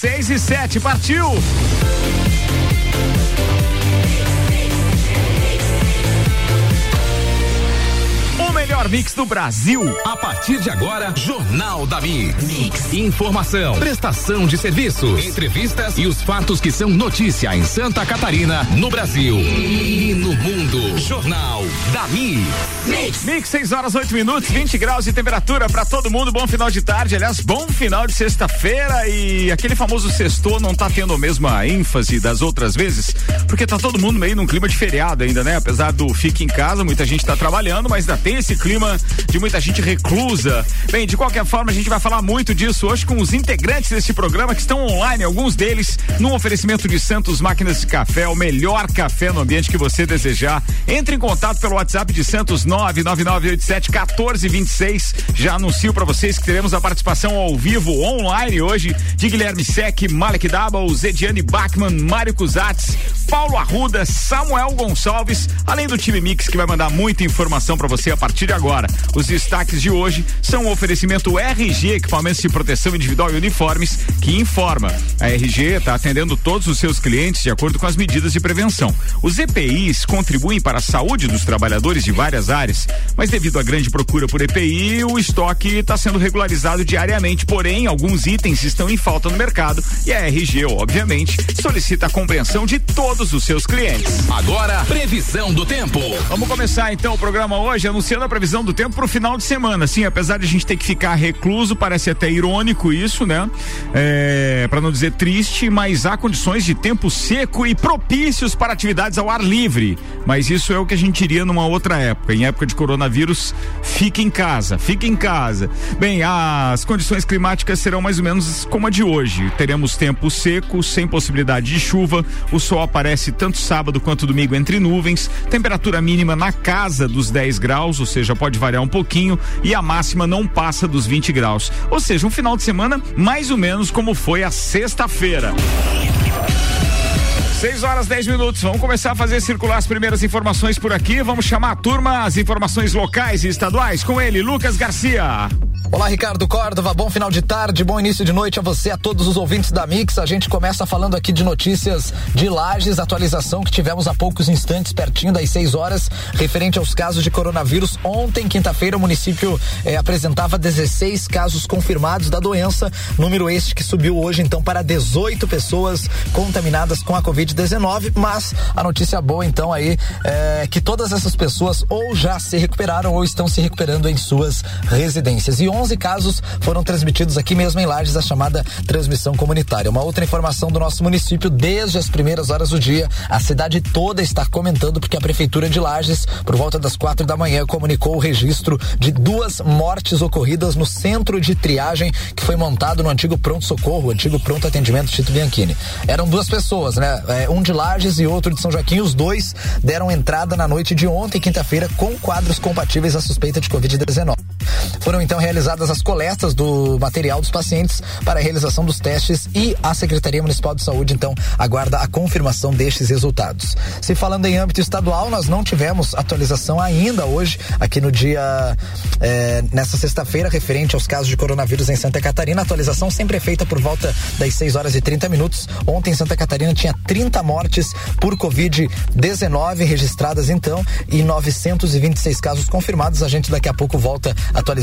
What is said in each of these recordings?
6 e 7, partiu! Melhor mix do Brasil. A partir de agora, Jornal da mix. mix. Informação, prestação de serviços, entrevistas e os fatos que são notícia em Santa Catarina, no Brasil e no mundo. Jornal da Mix. Mix, mix 6 horas 8 minutos, 20 graus de temperatura para todo mundo. Bom final de tarde, aliás, bom final de sexta-feira e aquele famoso sextor não tá tendo a mesma ênfase das outras vezes, porque tá todo mundo meio num clima de feriado ainda, né? Apesar do fique em casa, muita gente tá trabalhando, mas ainda tem esse clima de muita gente reclusa. Bem, de qualquer forma, a gente vai falar muito disso hoje com os integrantes desse programa que estão online, alguns deles no oferecimento de Santos Máquinas de Café, o melhor café no ambiente que você desejar. Entre em contato pelo WhatsApp de Santos 99987 1426. Já anuncio para vocês que teremos a participação ao vivo online hoje de Guilherme Sec, Malek Double, Zediane Bachmann, Mário Cusatz, Paulo Arruda, Samuel Gonçalves, além do time Mix que vai mandar muita informação para você a partir de agora. Os destaques de hoje são o oferecimento RG, equipamentos de proteção individual e uniformes, que informa. A RG está atendendo todos os seus clientes de acordo com as medidas de prevenção. Os EPIs contribuem para a saúde dos trabalhadores de várias áreas, mas devido à grande procura por EPI, o estoque está sendo regularizado diariamente, porém, alguns itens estão em falta no mercado e a RG, obviamente, solicita a compreensão de todos os seus clientes. Agora, previsão do tempo. Vamos começar então o programa hoje anunciando a previsão do tempo para o final de semana. Sim, apesar de a gente ter que ficar recluso, parece até irônico isso, né? É, para não dizer triste, mas há condições de tempo seco e propícios para atividades ao ar livre. Mas isso é o que a gente iria numa outra época. Em época de coronavírus, fique em casa, fique em casa. Bem, as condições climáticas serão mais ou menos como a de hoje. Teremos tempo seco, sem possibilidade de chuva. O sol aparece tanto sábado quanto domingo entre nuvens. Temperatura mínima na casa dos 10 graus, ou seja, pode variar um pouquinho e a máxima não passa dos 20 graus. Ou seja, um final de semana mais ou menos como foi a sexta-feira. 6 horas 10 minutos. Vamos começar a fazer circular as primeiras informações por aqui. Vamos chamar a turma, as informações locais e estaduais com ele, Lucas Garcia. Olá, Ricardo Córdova. Bom final de tarde, bom início de noite a você, a todos os ouvintes da Mix. A gente começa falando aqui de notícias de Lages, atualização que tivemos há poucos instantes, pertinho das 6 horas, referente aos casos de coronavírus. Ontem, quinta-feira, o município eh, apresentava 16 casos confirmados da doença, número este que subiu hoje então para 18 pessoas contaminadas com a Covid-19. Mas a notícia boa então aí é que todas essas pessoas ou já se recuperaram ou estão se recuperando em suas residências. E 11 casos foram transmitidos aqui mesmo em Lages, a chamada transmissão comunitária. Uma outra informação do nosso município, desde as primeiras horas do dia, a cidade toda está comentando porque a prefeitura de Lages, por volta das quatro da manhã, comunicou o registro de duas mortes ocorridas no centro de triagem que foi montado no antigo pronto-socorro, antigo pronto atendimento Tito Bianchini. Eram duas pessoas, né? É, um de Lages e outro de São Joaquim. Os dois deram entrada na noite de ontem, quinta-feira, com quadros compatíveis à suspeita de Covid-19. Foram então realizadas as coletas do material dos pacientes para a realização dos testes e a Secretaria Municipal de Saúde então aguarda a confirmação destes resultados. Se falando em âmbito estadual, nós não tivemos atualização ainda hoje, aqui no dia, eh, nessa sexta-feira, referente aos casos de coronavírus em Santa Catarina. A atualização sempre é feita por volta das 6 horas e 30 minutos. Ontem, Santa Catarina tinha 30 mortes por Covid-19 registradas então e 926 casos confirmados. A gente daqui a pouco volta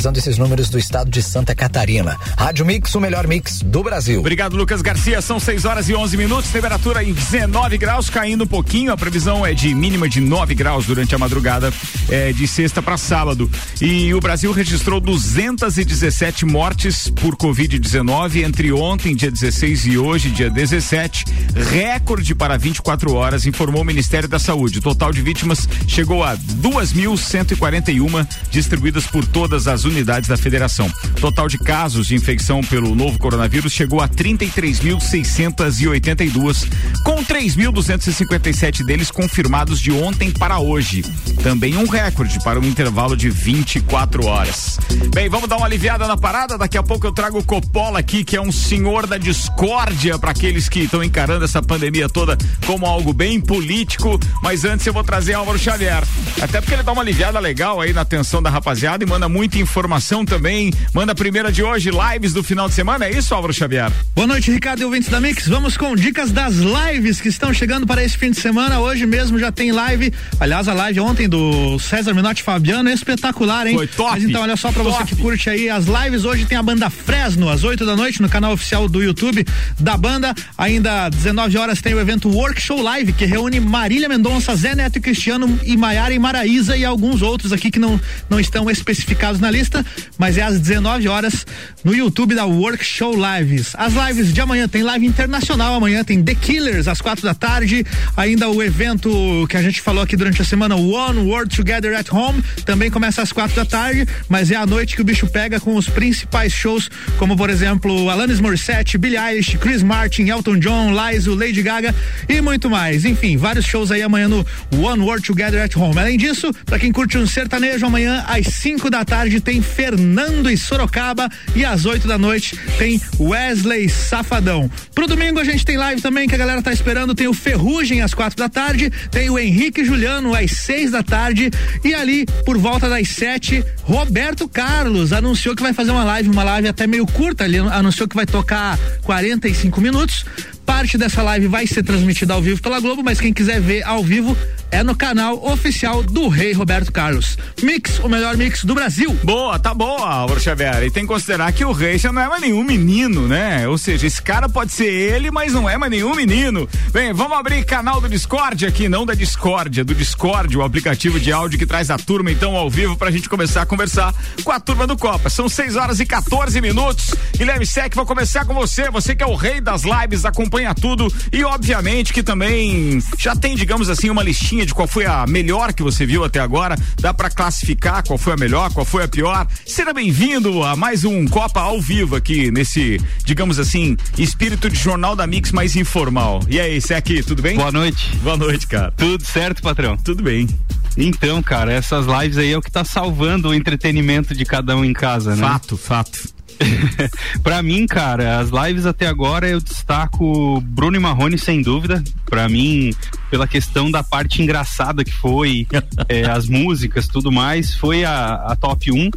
atualizando esses números do estado de Santa Catarina. Rádio Mix, o melhor mix do Brasil. Obrigado, Lucas Garcia. São 6 horas e 11 minutos, temperatura em 19 graus, caindo um pouquinho. A previsão é de mínima de 9 graus durante a madrugada é, de sexta para sábado. E o Brasil registrou 217 mortes por Covid-19 entre ontem, dia 16, e hoje, dia 17. Recorde para 24 horas, informou o Ministério da Saúde. O total de vítimas chegou a 2.141, distribuídas por todas as unidades da federação. Total de casos de infecção pelo novo coronavírus chegou a 33.682, com 3.257 deles confirmados de ontem para hoje. Também um recorde para um intervalo de 24 horas. Bem, vamos dar uma aliviada na parada. Daqui a pouco eu trago o Coppola aqui, que é um senhor da discórdia para aqueles que estão encarando essa pandemia toda como algo bem político. Mas antes eu vou trazer Álvaro Xavier. Até porque ele dá uma aliviada legal aí na atenção da rapaziada e manda muita informação informação também. Manda a primeira de hoje, lives do final de semana. É isso, Álvaro Xavier? Boa noite, Ricardo e ouvintes da Mix. Vamos com dicas das lives que estão chegando para esse fim de semana. Hoje mesmo já tem live. Aliás, a live ontem do César Menotti Fabiano é espetacular, hein? Foi top. Mas então, olha só para você que curte aí as lives. Hoje tem a banda Fresno, às 8 da noite, no canal oficial do YouTube da banda. Ainda 19 horas tem o evento Workshop Live, que reúne Marília Mendonça, Zé Neto e Cristiano e Maiara e Maraíza e alguns outros aqui que não, não estão especificados na lista, mas é às 19 horas no YouTube da Workshop Lives. As lives de amanhã tem live internacional, amanhã tem The Killers às quatro da tarde, ainda o evento que a gente falou aqui durante a semana, One World Together at Home, também começa às quatro da tarde, mas é a noite que o bicho pega com os principais shows, como por exemplo Alanis Morissette, Billie Eilish, Chris Martin, Elton John, Lizzo, Lady Gaga e muito mais. Enfim, vários shows aí amanhã no One World Together at Home. Além disso, para quem curte um sertanejo, amanhã às 5 da tarde tem Fernando e Sorocaba e às 8 da noite tem Wesley Safadão. Pro domingo a gente tem live também que a galera tá esperando, tem o Ferrugem às quatro da tarde, tem o Henrique Juliano às 6 da tarde e ali por volta das 7, Roberto Carlos anunciou que vai fazer uma live, uma live até meio curta, ele anunciou que vai tocar 45 minutos Parte dessa live vai ser transmitida ao vivo pela Globo, mas quem quiser ver ao vivo é no canal oficial do Rei Roberto Carlos. Mix, o melhor mix do Brasil. Boa, tá boa, Xavier. E tem que considerar que o Rei já não é mais nenhum menino, né? Ou seja, esse cara pode ser ele, mas não é mais nenhum menino. Bem, vamos abrir canal do Discord aqui, não da Discordia, do Discord, o aplicativo de áudio que traz a turma então ao vivo pra gente começar a conversar com a turma do Copa. São 6 horas e 14 minutos. Guilherme Sec, vou começar com você. Você que é o rei das lives, acompanha acompanha tudo e obviamente que também já tem, digamos assim, uma listinha de qual foi a melhor que você viu até agora. Dá para classificar qual foi a melhor, qual foi a pior. Seja bem-vindo a mais um Copa ao vivo aqui nesse, digamos assim, espírito de jornal da Mix mais informal. E aí, aqui, tudo bem? Boa noite. Boa noite, cara. Tudo certo, patrão? Tudo bem. Então, cara, essas lives aí é o que tá salvando o entretenimento de cada um em casa, né? Fato, fato. para mim, cara, as lives até agora eu destaco Bruno e Marrone sem dúvida. Para mim, pela questão da parte engraçada que foi, é, as músicas, tudo mais, foi a, a top 1.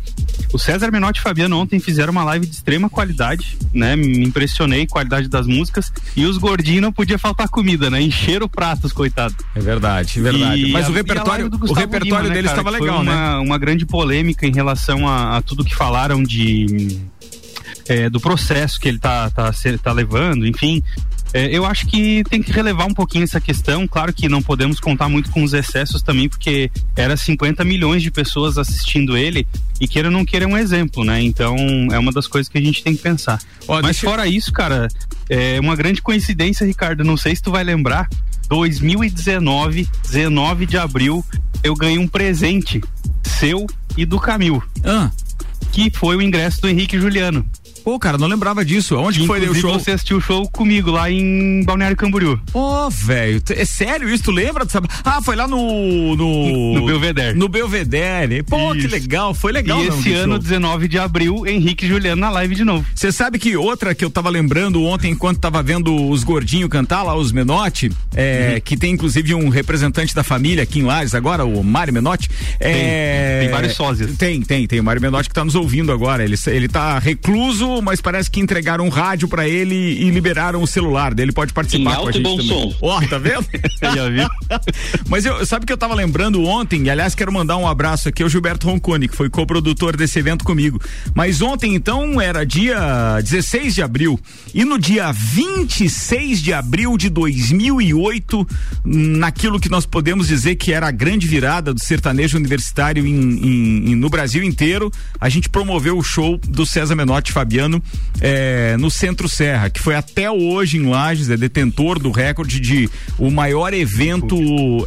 O César Menotti e Fabiano ontem fizeram uma live de extrema qualidade, né? Me impressionei qualidade das músicas e os gordinhos não podia faltar comida, né? Encheram pratos, coitado. É verdade, é verdade. E Mas a, o repertório, o repertório Lima, deles estava né, legal, uma, né? Uma grande polêmica em relação a, a tudo que falaram de é, do processo que ele está tá, tá, tá levando, enfim. É, eu acho que tem que relevar um pouquinho essa questão. Claro que não podemos contar muito com os excessos também, porque era 50 milhões de pessoas assistindo ele e queira ou não queira é um exemplo, né? Então é uma das coisas que a gente tem que pensar. Ó, Mas fora isso, cara, é uma grande coincidência, Ricardo. Não sei se tu vai lembrar. 2019, 19 de abril, eu ganhei um presente seu e do Camil. Ah. Que foi o ingresso do Henrique Juliano. Pô, cara, não lembrava disso. Onde que foi o show? você assistiu o show comigo lá em Balneário Camboriú. Ô, oh, velho, é sério isso? Tu lembra? Ah, foi lá no. No, no Belvedere. No Belvedere. Pô, isso. que legal, foi legal. E esse ano, show. 19 de abril, Henrique e Juliano na live de novo. Você sabe que outra que eu tava lembrando ontem, enquanto tava vendo os gordinhos cantar lá, os Menotti, é, uhum. que tem inclusive um representante da família aqui em Lages agora, o Mário Menotti. É, tem, tem vários sósias. Tem, tem, tem. O Mário Menotti que tá nos ouvindo agora. Ele, ele tá recluso mas parece que entregaram um rádio para ele e liberaram o celular dele. Pode participar com a gente também. Som. Ó, oh, tá vendo? Já vi. mas eu, sabe que eu tava lembrando ontem, e aliás quero mandar um abraço aqui ao Gilberto Roncone, que foi coprodutor desse evento comigo. Mas ontem então era dia 16 de abril e no dia 26 de abril de 2008, naquilo que nós podemos dizer que era a grande virada do sertanejo universitário em, em, em, no Brasil inteiro, a gente promoveu o show do César Menotti Fabiano é, no Centro Serra, que foi até hoje em Lages, é detentor do recorde de o maior evento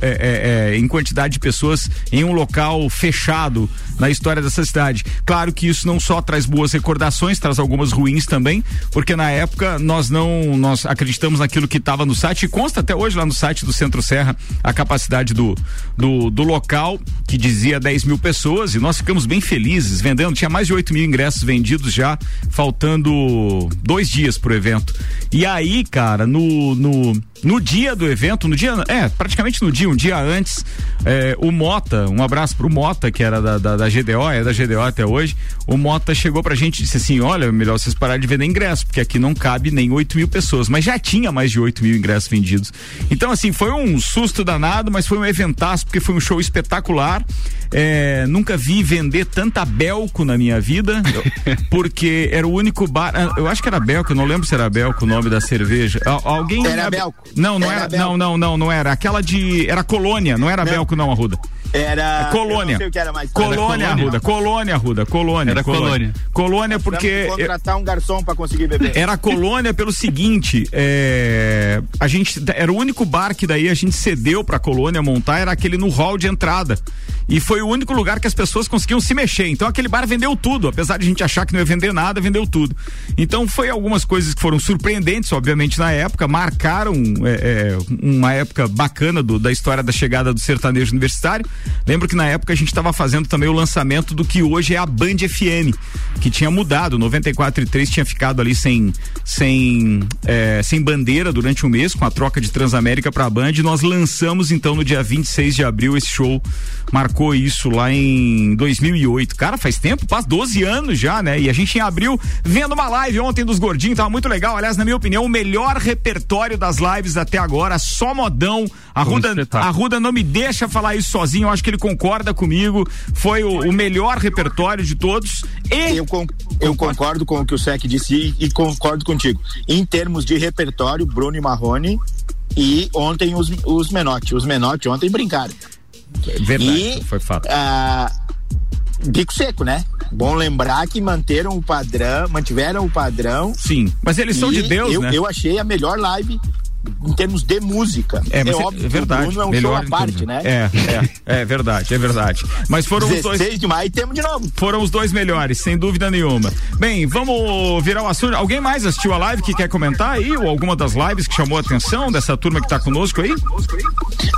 é, é, é, em quantidade de pessoas em um local fechado na história dessa cidade. Claro que isso não só traz boas recordações, traz algumas ruins também, porque na época nós não nós acreditamos naquilo que estava no site e consta até hoje lá no site do Centro Serra a capacidade do, do, do local que dizia 10 mil pessoas e nós ficamos bem felizes vendendo, tinha mais de 8 mil ingressos vendidos já, faltando dois dias pro evento. E aí, cara, no, no no dia do evento, no dia, é, praticamente no dia, um dia antes, é, o Mota, um abraço pro Mota, que era da, da, da, GDO, é da GDO até hoje, o Mota chegou pra gente e disse assim, olha, melhor vocês pararem de vender ingresso, porque aqui não cabe nem 8 mil pessoas, mas já tinha mais de 8 mil ingressos vendidos. Então, assim, foi um susto danado, mas foi um eventaço, porque foi um show espetacular. É, nunca vi vender tanta Belco na minha vida, porque era o único bar. Ah, eu acho que era Belco, eu não lembro se era Belco o nome da cerveja. Alguém. Era Belco. Não, não era. era não, não, não, não era. Aquela de. Era Colônia, não era não. Belco, não, Arruda. Era. Colônia. Era colônia, Arruda. Colônia, Arruda. Colônia. Era colônia. Colônia, porque. contratar um garçom para conseguir beber. Era colônia pelo seguinte: é, a gente. Era o único bar que daí a gente cedeu pra colônia montar, era aquele no hall de entrada. E foi o único lugar que as pessoas conseguiam se mexer. Então aquele bar vendeu tudo, apesar de a gente achar que não ia vender nada, vendeu tudo. Então foi algumas coisas que foram surpreendentes, obviamente, na época, marcaram é, é, uma época bacana do, da história da chegada do sertanejo universitário. Lembro que na época a gente estava fazendo também o lançamento do que hoje é a Band FM, que tinha mudado. 94 e 3 tinha ficado ali sem, sem, é, sem bandeira durante um mês, com a troca de Transamérica para a Band. E nós lançamos então no dia 26 de abril esse show marcou isso lá em 2008. Cara, faz tempo, faz 12 anos já, né? E a gente em abril vendo uma live ontem dos gordinhos, tava muito legal. Aliás, na minha opinião, o melhor repertório das lives até agora, só modão. A Ruda, a Ruda não me deixa falar isso sozinho, acho que ele concorda comigo. Foi o, o melhor repertório de todos. E eu, con eu concordo com o que o Sec disse e, e concordo contigo. Em termos de repertório, Bruno e Marrone e ontem os, os Menotti. Os Menotti ontem brincaram. Verdade, e, foi fato. Ah, bico seco, né? Bom lembrar que manteram o padrão, mantiveram o padrão. Sim, mas eles são de Deus, eu, né? Eu achei a melhor live em termos de música. É, é óbvio é verdade. O Bruno é um Melhor show à parte, né? É, é, é verdade, é verdade. Mas foram os dois. de maio temos de novo. Foram os dois melhores, sem dúvida nenhuma. Bem, vamos virar o assunto. Alguém mais assistiu a live que quer comentar aí? Ou alguma das lives que chamou a atenção dessa turma que está conosco aí?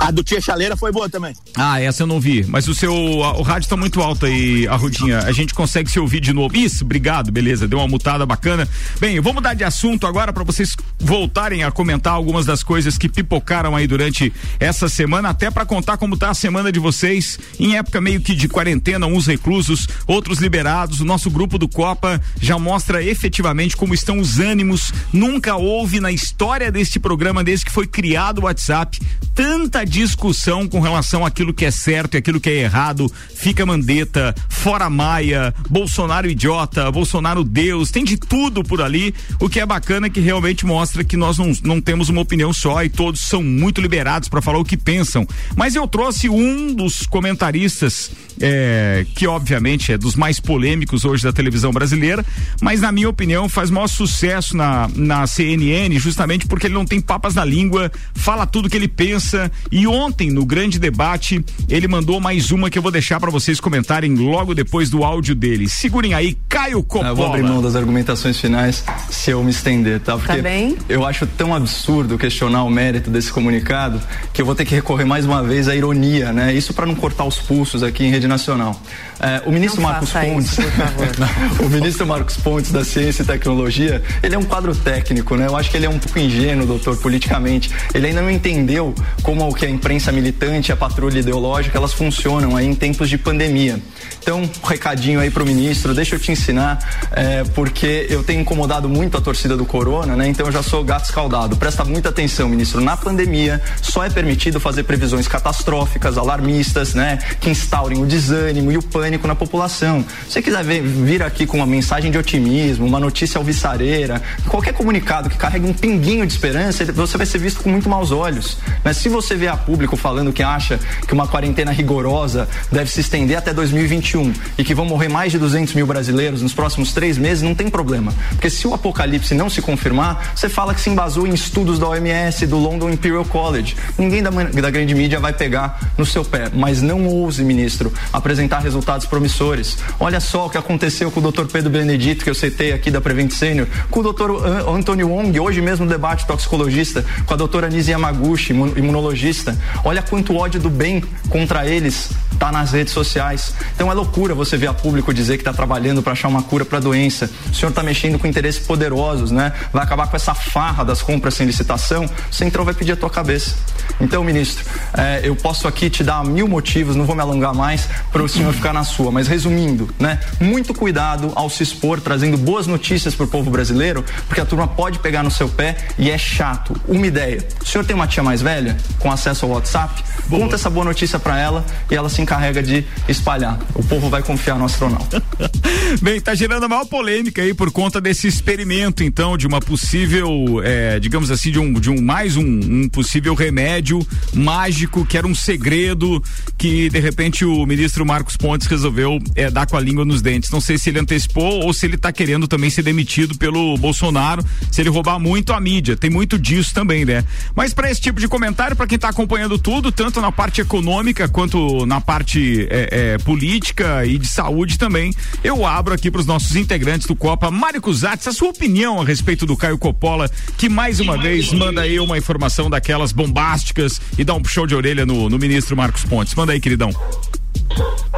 A do Tia Chaleira foi boa também. Ah, essa eu não vi. Mas o seu. o rádio está muito alto aí, a Rudinha. A gente consegue se ouvir de novo. Isso, obrigado, beleza. Deu uma mutada bacana. Bem, vamos mudar de assunto agora para vocês voltarem a comentar algumas das coisas que pipocaram aí durante essa semana, até para contar como tá a semana de vocês, em época meio que de quarentena, uns reclusos, outros liberados. O nosso grupo do Copa já mostra efetivamente como estão os ânimos. Nunca houve na história deste programa, desde que foi criado o WhatsApp, tanta discussão com relação àquilo que é certo e aquilo que é errado. Fica Mandeta, fora Maia, Bolsonaro idiota, Bolsonaro Deus, tem de tudo por ali. O que é bacana é que realmente mostra que nós não, não temos uma opinião só e todos são muito liberados para falar o que pensam. Mas eu trouxe um dos comentaristas é, que obviamente é dos mais polêmicos hoje da televisão brasileira, mas na minha opinião faz maior sucesso na, na CNN justamente porque ele não tem papas na língua, fala tudo que ele pensa e ontem no grande debate ele mandou mais uma que eu vou deixar para vocês comentarem logo depois do áudio dele. Segurem aí, Caio Coppola. Eu vou abrir mão das argumentações finais se eu me estender, tá? Porque tá eu acho tão absurdo questionar o mérito desse comunicado que eu vou ter que recorrer mais uma vez à ironia, né? Isso para não cortar os pulsos aqui em rede rede nacional. É, o ministro Não Marcos Pontes, isso, o ministro Marcos Pontes da Ciência e Tecnologia, ele é um quadro técnico, né? Eu acho que ele é um pouco ingênuo, doutor, politicamente. Ele ainda não entendeu como que a imprensa militante, a patrulha ideológica, elas funcionam aí em tempos de pandemia. Então, um recadinho aí pro ministro, deixa eu te ensinar, é, porque eu tenho incomodado muito a torcida do Corona, né? Então eu já sou gato escaldado. Presta muita atenção, ministro. Na pandemia, só é permitido fazer previsões catastróficas, alarmistas, né? Que instaurem o desânimo e o pânico na população. Se você quiser ver, vir aqui com uma mensagem de otimismo, uma notícia alvissareira, qualquer comunicado que carregue um pinguinho de esperança, você vai ser visto com muito maus olhos. Mas se você vê a público falando que acha que uma quarentena rigorosa deve se estender até 2021 e que vão morrer mais de 200 mil brasileiros nos próximos três meses, não tem problema. Porque se o apocalipse não se confirmar, você fala que se embasou em estudos da OMS, do London Imperial College. Ninguém da, da grande mídia vai pegar no seu pé. Mas não ouse, ministro, apresentar resultados promissores. Olha só o que aconteceu com o Dr. Pedro Benedito, que eu citei aqui da Prevent Senior, com o Dr. Antônio Wong, hoje mesmo no debate toxicologista, com a doutora Nise Yamaguchi, imunologista. Olha quanto ódio do bem contra eles tá nas redes sociais. Então é loucura você ver a público dizer que está trabalhando para achar uma cura para a doença. O senhor está mexendo com interesses poderosos, né? Vai acabar com essa farra das compras sem licitação. O centrão vai pedir a tua cabeça. Então, ministro, é, eu posso aqui te dar mil motivos, não vou me alongar mais para o senhor ficar na sua. Mas resumindo, né? Muito cuidado ao se expor, trazendo boas notícias para o povo brasileiro, porque a turma pode pegar no seu pé e é chato. Uma ideia: o senhor tem uma tia mais velha com acesso ao WhatsApp? Boa. Conta essa boa notícia para ela e ela se encarrega de espalhar. O povo vai confiar no astronauta. Bem, tá gerando a maior polêmica aí por conta desse experimento, então, de uma possível, é, digamos assim, de um, de um mais um, um, possível remédio mágico que era um segredo que de repente o ministro Marcos Pontes resolveu é, dar com a língua nos dentes. Não sei se ele antecipou ou se ele tá querendo também ser demitido pelo Bolsonaro, se ele roubar muito a mídia. Tem muito disso também, né? Mas para esse tipo de comentário, para quem tá acompanhando tudo, tanto na parte econômica quanto na parte é, é, política e de saúde também, eu abro aqui para os nossos integrantes do Copa. Mário Cusatz, a sua opinião a respeito do Caio Coppola, que mais uma vez manda aí uma informação daquelas bombásticas e dá um puxão de orelha no, no ministro Marcos Pontes. Manda aí, queridão.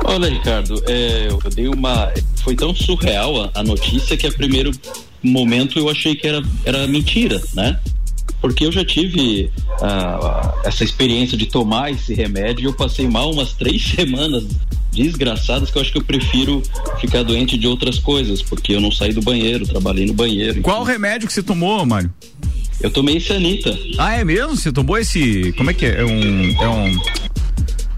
Olha, Ricardo, é, eu dei uma. Foi tão surreal a, a notícia que a primeiro momento eu achei que era, era mentira, né? porque eu já tive uh, essa experiência de tomar esse remédio e eu passei mal umas três semanas desgraçadas que eu acho que eu prefiro ficar doente de outras coisas, porque eu não saí do banheiro, trabalhei no banheiro. Qual enfim. remédio que você tomou, Mário? Eu tomei esse Anitta. Ah, é mesmo? Você tomou esse. Como é que é? É um. É um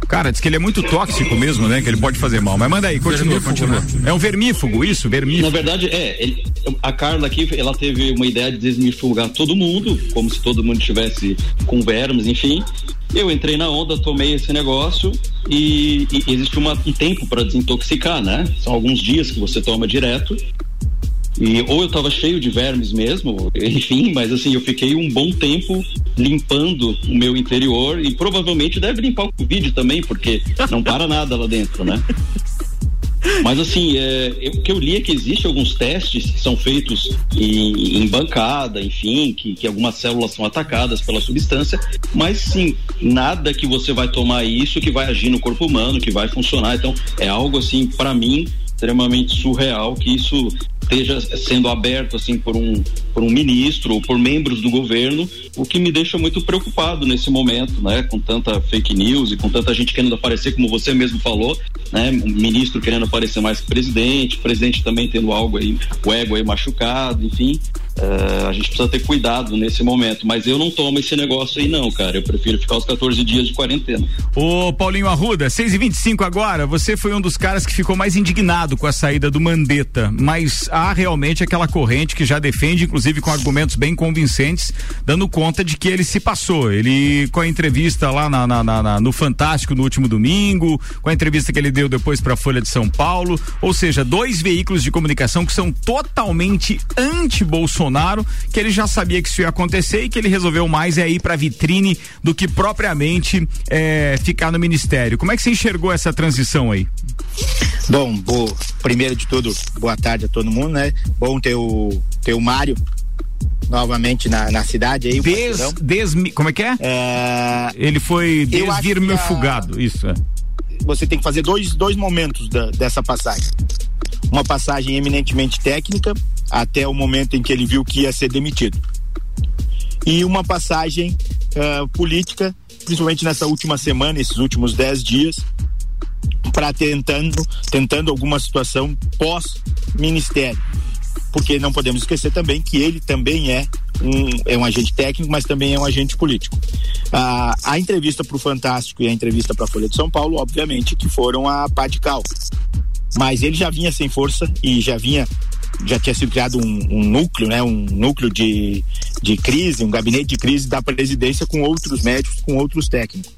Cara, diz que ele é muito tóxico mesmo, né? Que ele pode fazer mal. Mas manda aí, continua, vermífugo, continua. Né? É um vermífugo, isso? Vermífugo. Na verdade, é. Ele, a Carla aqui, ela teve uma ideia de desmifugar todo mundo, como se todo mundo tivesse com vermes, enfim. Eu entrei na onda, tomei esse negócio e, e existe uma, um tempo para desintoxicar, né? São alguns dias que você toma direto e, ou eu estava cheio de vermes mesmo, enfim, mas assim, eu fiquei um bom tempo limpando o meu interior e provavelmente deve limpar o Covid também, porque não para nada lá dentro, né? Mas assim, é, o que eu li é que existem alguns testes que são feitos em, em bancada, enfim, que, que, algumas células são atacadas pela substância, mas sim, nada que você vai tomar isso que vai agir no corpo humano, que vai funcionar. Então, é algo assim, para mim, extremamente surreal que isso esteja sendo aberto assim por um por um ministro ou por membros do governo, o que me deixa muito preocupado nesse momento, né? Com tanta fake news e com tanta gente querendo aparecer, como você mesmo falou, né? Um ministro querendo aparecer mais que presidente, presidente também tendo algo aí, o ego aí machucado, enfim. Uh, a gente precisa ter cuidado nesse momento, mas eu não tomo esse negócio aí não, cara. Eu prefiro ficar os 14 dias de quarentena. Ô Paulinho Arruda, 6 e 25 agora, você foi um dos caras que ficou mais indignado com a saída do Mandetta, mas há realmente aquela corrente que já defende, inclusive com argumentos bem convincentes, dando conta de que ele se passou. Ele, com a entrevista lá na, na, na, no Fantástico no último domingo, com a entrevista que ele deu depois para a Folha de São Paulo, ou seja, dois veículos de comunicação que são totalmente anti-Bolsonaro Bolsonaro, que ele já sabia que isso ia acontecer e que ele resolveu mais é ir para vitrine do que propriamente é, ficar no ministério. Como é que você enxergou essa transição aí? Bom, bo, primeiro de tudo, boa tarde a todo mundo, né? Bom ter o, ter o Mário novamente na, na cidade aí. Des, des, como é que é? é ele foi desvirmefugado, isso é. Você tem que fazer dois, dois momentos da, dessa passagem. Uma passagem eminentemente técnica, até o momento em que ele viu que ia ser demitido. E uma passagem uh, política, principalmente nessa última semana, esses últimos dez dias, para tentando, tentando alguma situação pós-ministério. Porque não podemos esquecer também que ele também é um, é um agente técnico, mas também é um agente político. Uh, a entrevista para o Fantástico e a entrevista para a Folha de São Paulo, obviamente, que foram a pá de cal. Mas ele já vinha sem força e já vinha já tinha sido criado um, um, núcleo, né, um núcleo de, de crise, um gabinete de crise da presidência com outros médicos, com outros técnicos.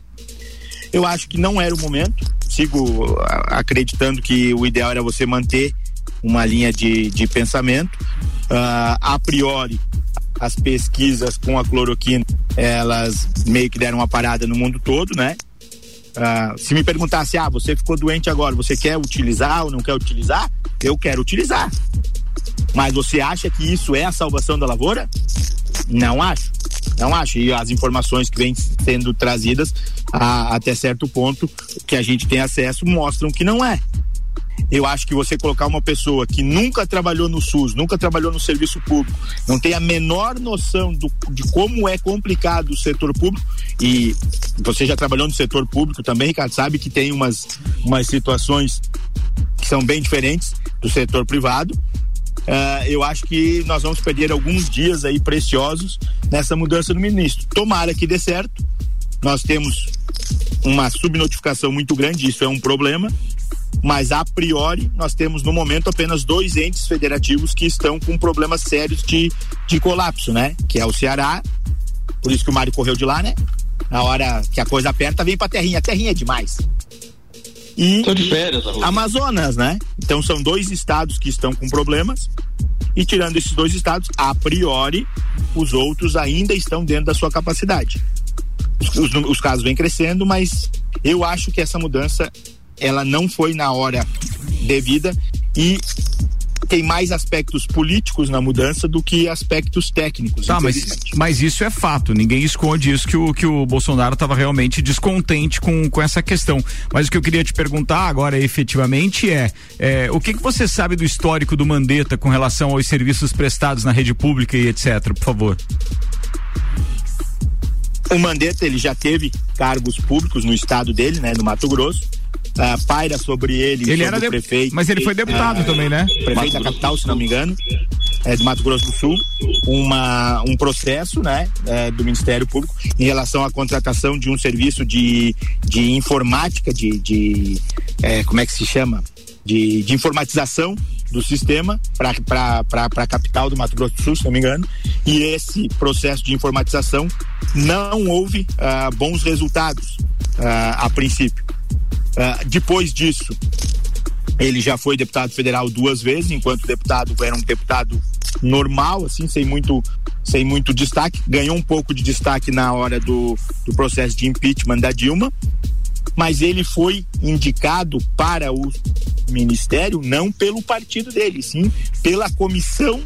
Eu acho que não era o momento, sigo acreditando que o ideal era você manter uma linha de, de pensamento. Uh, a priori, as pesquisas com a cloroquina, elas meio que deram uma parada no mundo todo, né? Uh, se me perguntasse, ah, você ficou doente agora, você quer utilizar ou não quer utilizar? Eu quero utilizar. Mas você acha que isso é a salvação da lavoura? Não acho. Não acho. E as informações que vêm sendo trazidas a, até certo ponto que a gente tem acesso mostram que não é. Eu acho que você colocar uma pessoa que nunca trabalhou no SUS, nunca trabalhou no serviço público, não tem a menor noção do, de como é complicado o setor público, e você já trabalhou no setor público também, Ricardo, sabe que tem umas, umas situações que são bem diferentes do setor privado. Uh, eu acho que nós vamos perder alguns dias aí preciosos nessa mudança do ministro. Tomara que dê certo. Nós temos uma subnotificação muito grande, isso é um problema mas a priori nós temos no momento apenas dois entes federativos que estão com problemas sérios de, de colapso, né? Que é o Ceará, por isso que o Mário correu de lá, né? Na hora que a coisa aperta, vem pra terrinha. A terrinha é demais. E Tô de férias, Amazonas, né? Então são dois estados que estão com problemas. E tirando esses dois estados, a priori, os outros ainda estão dentro da sua capacidade. Os, os, os casos vêm crescendo, mas eu acho que essa mudança ela não foi na hora devida e tem mais aspectos políticos na mudança do que aspectos técnicos. Tá, mas, mas isso é fato. Ninguém esconde isso que o, que o Bolsonaro estava realmente descontente com, com essa questão. Mas o que eu queria te perguntar agora efetivamente é, é o que, que você sabe do histórico do Mandetta com relação aos serviços prestados na rede pública e etc, por favor? O Mandetta ele já teve cargos públicos no estado dele, né, no Mato Grosso uh, paira sobre ele, ele sobre era prefeito. Mas ele foi deputado uh, também, né? Prefeito Mato da capital, se não me engano, é, do Mato Grosso do Sul, uma, um processo né, é, do Ministério Público em relação à contratação de um serviço de, de informática, de, de é, como é que se chama? De, de informatização do sistema para a capital do Mato Grosso do Sul, se não me engano, e esse processo de informatização não houve uh, bons resultados uh, a princípio. Uh, depois disso, ele já foi deputado federal duas vezes, enquanto deputado era um deputado normal, assim, sem muito, sem muito destaque. Ganhou um pouco de destaque na hora do, do processo de impeachment da Dilma, mas ele foi indicado para o ministério não pelo partido dele, sim pela comissão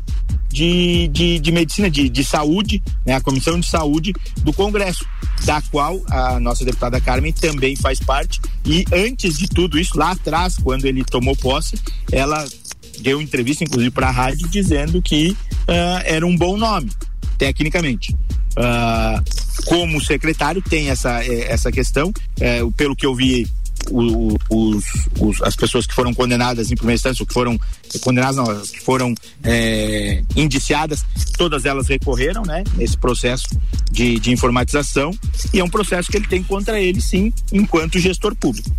de, de, de medicina, de, de saúde, né, a comissão de saúde do Congresso, da qual a nossa deputada Carmen também faz parte. E antes de tudo isso, lá atrás, quando ele tomou posse, ela deu entrevista, inclusive, para a rádio, dizendo que uh, era um bom nome, tecnicamente. Uh, como secretário tem essa, eh, essa questão, uh, pelo que eu vi os, os, as pessoas que foram condenadas em primeira instância, que foram condenadas, não, que foram é, indiciadas, todas elas recorreram, né, nesse processo de, de informatização, e é um processo que ele tem contra ele, sim, enquanto gestor público.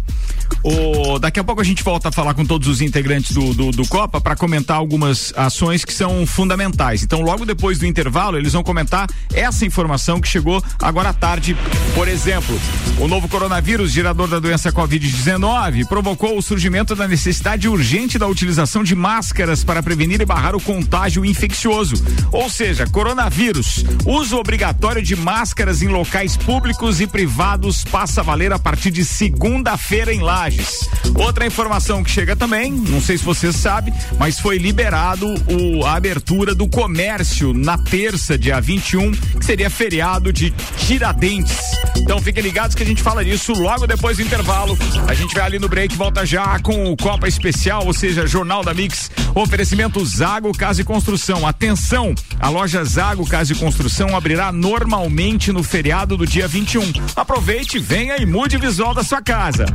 O, daqui a pouco a gente volta a falar com todos os integrantes do, do, do Copa para comentar algumas ações que são fundamentais. Então, logo depois do intervalo, eles vão comentar essa informação que chegou agora à tarde. Por exemplo, o novo coronavírus, gerador da doença Covid-19, provocou o surgimento da necessidade urgente da utilização de máscaras para prevenir e barrar o contágio infeccioso. Ou seja, coronavírus. Uso obrigatório de máscaras em locais públicos e privados passa a valer a partir de segunda-feira em Lages. Outra informação que chega também, não sei se você sabe, mas foi liberado o, a abertura do comércio na terça, dia 21, que seria feriado de Tiradentes. Então fiquem ligados que a gente fala disso logo depois do intervalo. A gente vai ali no break, volta já com o Copa Especial, ou seja, Jornal da Mix. Oferecimento Zago Casa e Construção. Atenção, a loja Zago Casa e Construção abrirá normalmente no feriado do dia 21. Aproveite, venha e mude o visual da sua casa.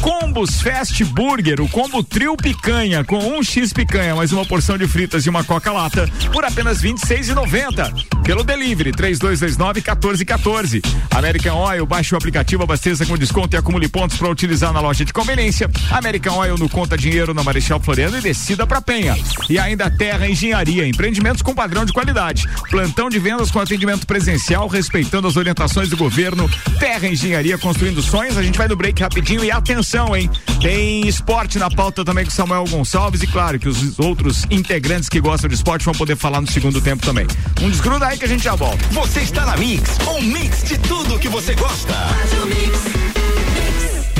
Combos Fast Burger, o combo trio picanha com um X picanha, mais uma porção de fritas e uma coca lata por apenas R$ 26,90. Pelo delivery 3229 1414. American Oil, baixe o aplicativo, abasteça com desconto e acumule pontos para utilizar na loja de conveniência. American Oil no Conta Dinheiro na Marechal Floriano e descida para Penha. E ainda Terra Engenharia, empreendimentos com padrão de qualidade. Plantão de vendas com atendimento presencial, respeitando as orientações do governo. Terra Engenharia construindo sonhos. A gente vai no break rapidinho e atenção, hein? Tem esporte na pauta também com Samuel Gonçalves e claro que os outros integrantes que gostam de esporte vão poder falar no segundo tempo também. Um desgruda aí que a gente já volta. Você está na Mix, um mix de tudo que você gosta.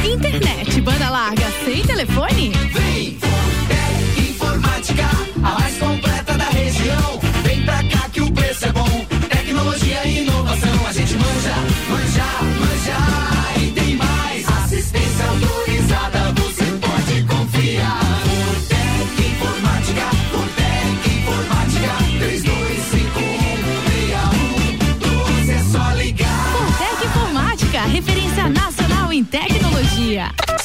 Internet, banda larga, sem telefone? Vem,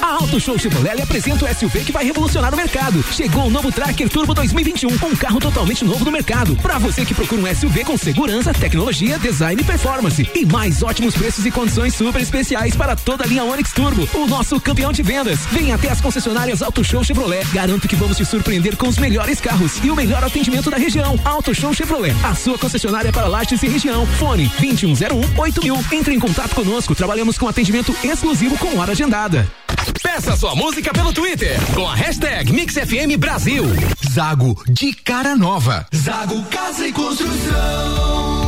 A Auto Show Chevrolet apresenta o SUV que vai revolucionar o mercado. Chegou o novo Tracker Turbo 2021, um carro totalmente novo no mercado. Para você que procura um SUV com segurança, tecnologia, design e performance. E mais ótimos preços e condições super especiais para toda a linha Onix Turbo, o nosso campeão de vendas. Venha até as concessionárias Auto Show Chevrolet. Garanto que vamos te surpreender com os melhores carros e o melhor atendimento da região. Auto Show Chevrolet, a sua concessionária para Lages e região. Fone 2101 8000. Entre em contato conosco. Trabalhamos com atendimento exclusivo com hora agendada. Peça sua música pelo Twitter com a hashtag MixFM Brasil. Zago de cara nova. Zago Casa e Construção.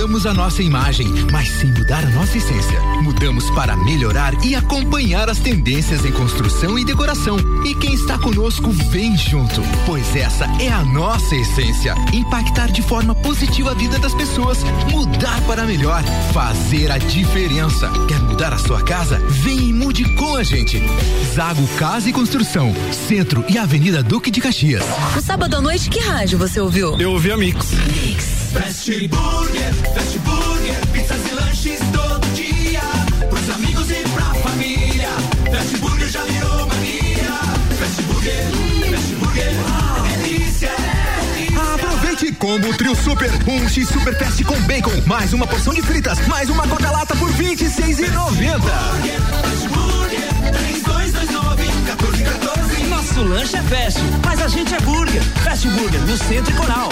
Mudamos a nossa imagem, mas sem mudar a nossa essência. Mudamos para melhorar e acompanhar as tendências em construção e decoração. E quem está conosco vem junto, pois essa é a nossa essência. Impactar de forma positiva a vida das pessoas, mudar para melhor, fazer a diferença. Quer mudar a sua casa? Vem e mude com a gente. Zago Casa e Construção, Centro e Avenida Duque de Caxias. No sábado à noite, que rádio você ouviu? Eu ouvi a Mix. Mix. Fast Burger, Fast Burger, pizzas e lanches todo dia. Pros amigos e pra família. Fast Burger já virou mania. Fast Burger, Fast Burger, delícia, delícia. Aproveite combo Trio Super, um X Super Fast com bacon, mais uma porção de fritas, mais uma Coca-Lata por R$ 26,90. Fast Burger, 3229 1414. Nosso lanche é fast, mas a gente é burger. Fast Burger, no Centro e Coral.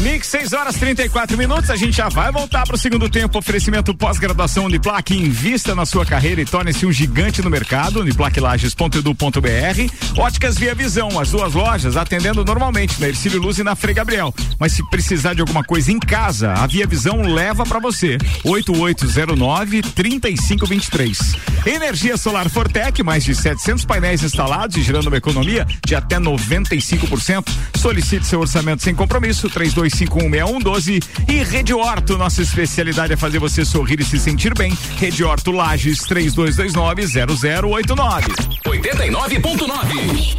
Mix, 6 horas 34 minutos. A gente já vai voltar para o segundo tempo. Oferecimento pós-graduação Uniplac. Invista na sua carreira e torne-se um gigante no mercado. Uniplaclages.edu.br. Óticas Via Visão. As duas lojas atendendo normalmente na Ercílio Luz e na Frei Gabriel. Mas se precisar de alguma coisa em casa, a Via Visão leva para você. 8809 3523. Energia Solar Fortec. Mais de 700 painéis instalados e gerando uma economia de até 95%. Solicite seu orçamento sem compromisso. 32 32516112 e Rede Horto, nossa especialidade é fazer você sorrir e se sentir bem. Rede Horto Lages 32290089. 89.9.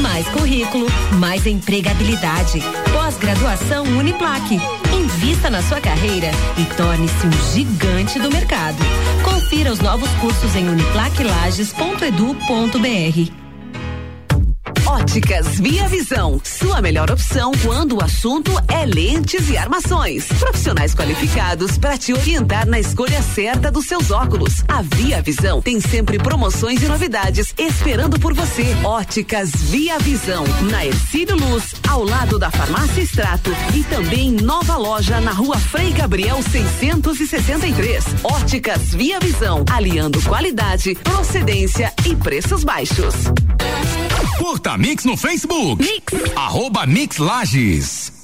Mais currículo, mais empregabilidade. Pós-graduação Uniplaque. Invista na sua carreira e torne-se um gigante do mercado. Confira os novos cursos em uniplaquelages.edu.br. Óticas Via Visão, sua melhor opção quando o assunto é lentes e armações. Profissionais qualificados para te orientar na escolha certa dos seus óculos. A Via Visão tem sempre promoções e novidades esperando por você. Óticas Via Visão, na Ercílio Luz, ao lado da Farmácia Extrato e também nova loja na Rua Frei Gabriel 663. Óticas Via Visão, aliando qualidade, procedência e preços baixos. Curta Mix no Facebook. Mix. Arroba Mix Lages.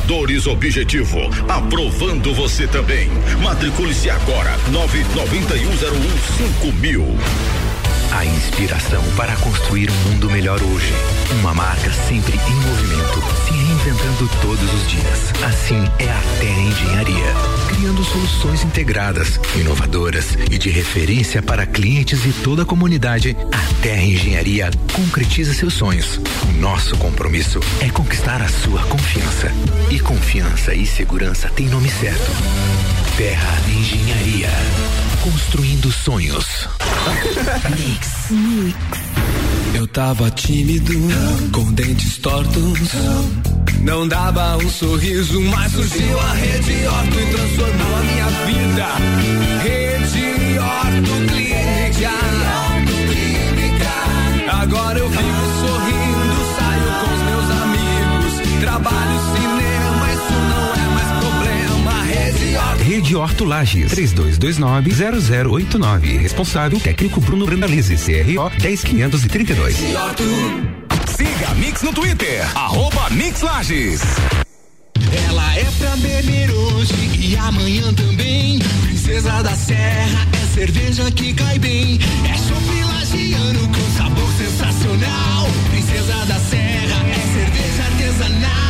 Aprovadores Objetivo, aprovando você também. Matricule-se agora, nove noventa e um zero um cinco mil. A inspiração para construir um mundo melhor hoje. Uma marca sempre em movimento, todos os dias. Assim é a Terra Engenharia, criando soluções integradas, inovadoras e de referência para clientes e toda a comunidade. A Terra Engenharia concretiza seus sonhos. Nosso compromisso é conquistar a sua confiança. E confiança e segurança têm nome certo. Terra Engenharia. Construindo sonhos. Mix. Mix. Eu tava tímido, com dentes tortos. Não dava um sorriso, mas surgiu a Rede Orto e transformou a minha vida. Rede Orto Clínica. Agora eu vivo sorrindo, saio com os meus amigos. Trabalho cinema, Rede Orto. Rede Horto Lages, 3229-0089. Responsável técnico Bruno Brandalize, CRO 10532. Siga a Mix no Twitter, arroba Mix Lages. Ela é pra beber hoje e amanhã também. Princesa da Serra é cerveja que cai bem. É chopp lagiano com sabor sensacional. Princesa da Serra é cerveja artesanal.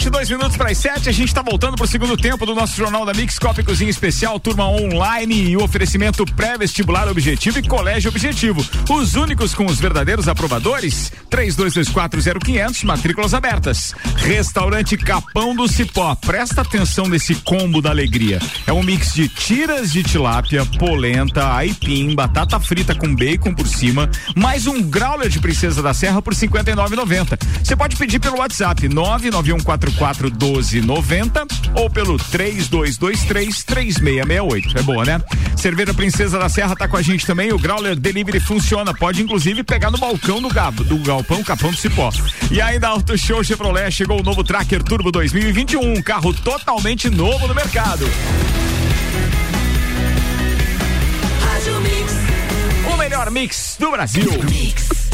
22 minutos para as 7. A gente está voltando para o segundo tempo do nosso Jornal da Mix Copa Cozinha Especial, turma online e oferecimento pré-vestibular objetivo e colégio objetivo. Os únicos com os verdadeiros aprovadores? 32240500, matrículas abertas. Restaurante Capão do Cipó. Presta atenção nesse combo da alegria. É um mix de tiras de tilápia, polenta, aipim, batata frita com bacon por cima, mais um growler de Princesa da Serra por 59,90. Você pode pedir pelo WhatsApp 99144 1290 ou pelo 3223 3668. É boa, né? Cerveja Princesa da Serra tá com a gente também. O Growler Delivery funciona. Pode inclusive pegar no balcão do, gabo, do Galpão Capão do Cipó. E ainda Auto Show Chevrolet chegou o novo Tracker Turbo 2021, um carro totalmente novo no mercado. O melhor mix do Brasil. Mix,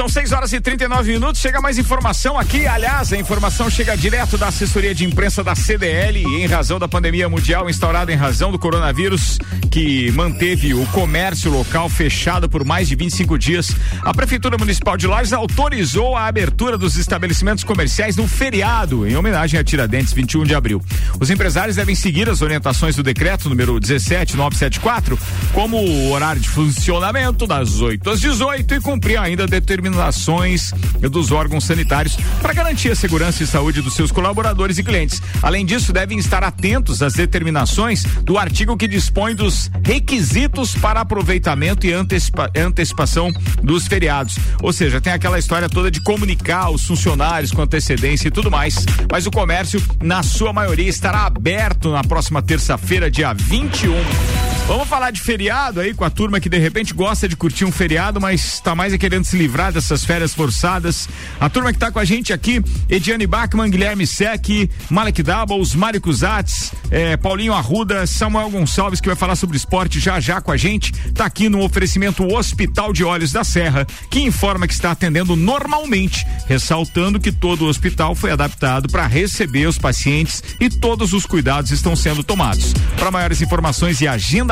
são 6 horas e 39 minutos. Chega mais informação aqui. Aliás, a informação chega direto da assessoria de imprensa da CDL em razão da pandemia mundial instaurada em razão do coronavírus, que manteve o comércio local fechado por mais de 25 dias. A Prefeitura Municipal de Lages autorizou a abertura dos estabelecimentos comerciais no feriado, em homenagem a Tiradentes, 21 de abril. Os empresários devem seguir as orientações do decreto número 17974, como o horário de funcionamento das 8 às 18 e cumprir ainda determinações dos órgãos sanitários para garantir a segurança e saúde dos seus colaboradores e clientes. Além disso, devem estar atentos às determinações do artigo que dispõe dos requisitos para aproveitamento e antecipa antecipação dos feriados. Ou seja, tem aquela história toda de comunicar os funcionários com antecedência e tudo mais. Mas o comércio, na sua maioria, estará aberto na próxima terça-feira, dia 21. Vamos falar de feriado aí com a turma que de repente gosta de curtir um feriado, mas está mais é querendo se livrar dessas férias forçadas. A turma que está com a gente aqui, Ediane Bachmann, Guilherme Sec, Malek Doubles, Mário Cusatz, eh, Paulinho Arruda, Samuel Gonçalves, que vai falar sobre esporte já já com a gente. Está aqui no oferecimento Hospital de Olhos da Serra, que informa que está atendendo normalmente, ressaltando que todo o hospital foi adaptado para receber os pacientes e todos os cuidados estão sendo tomados. Para maiores informações e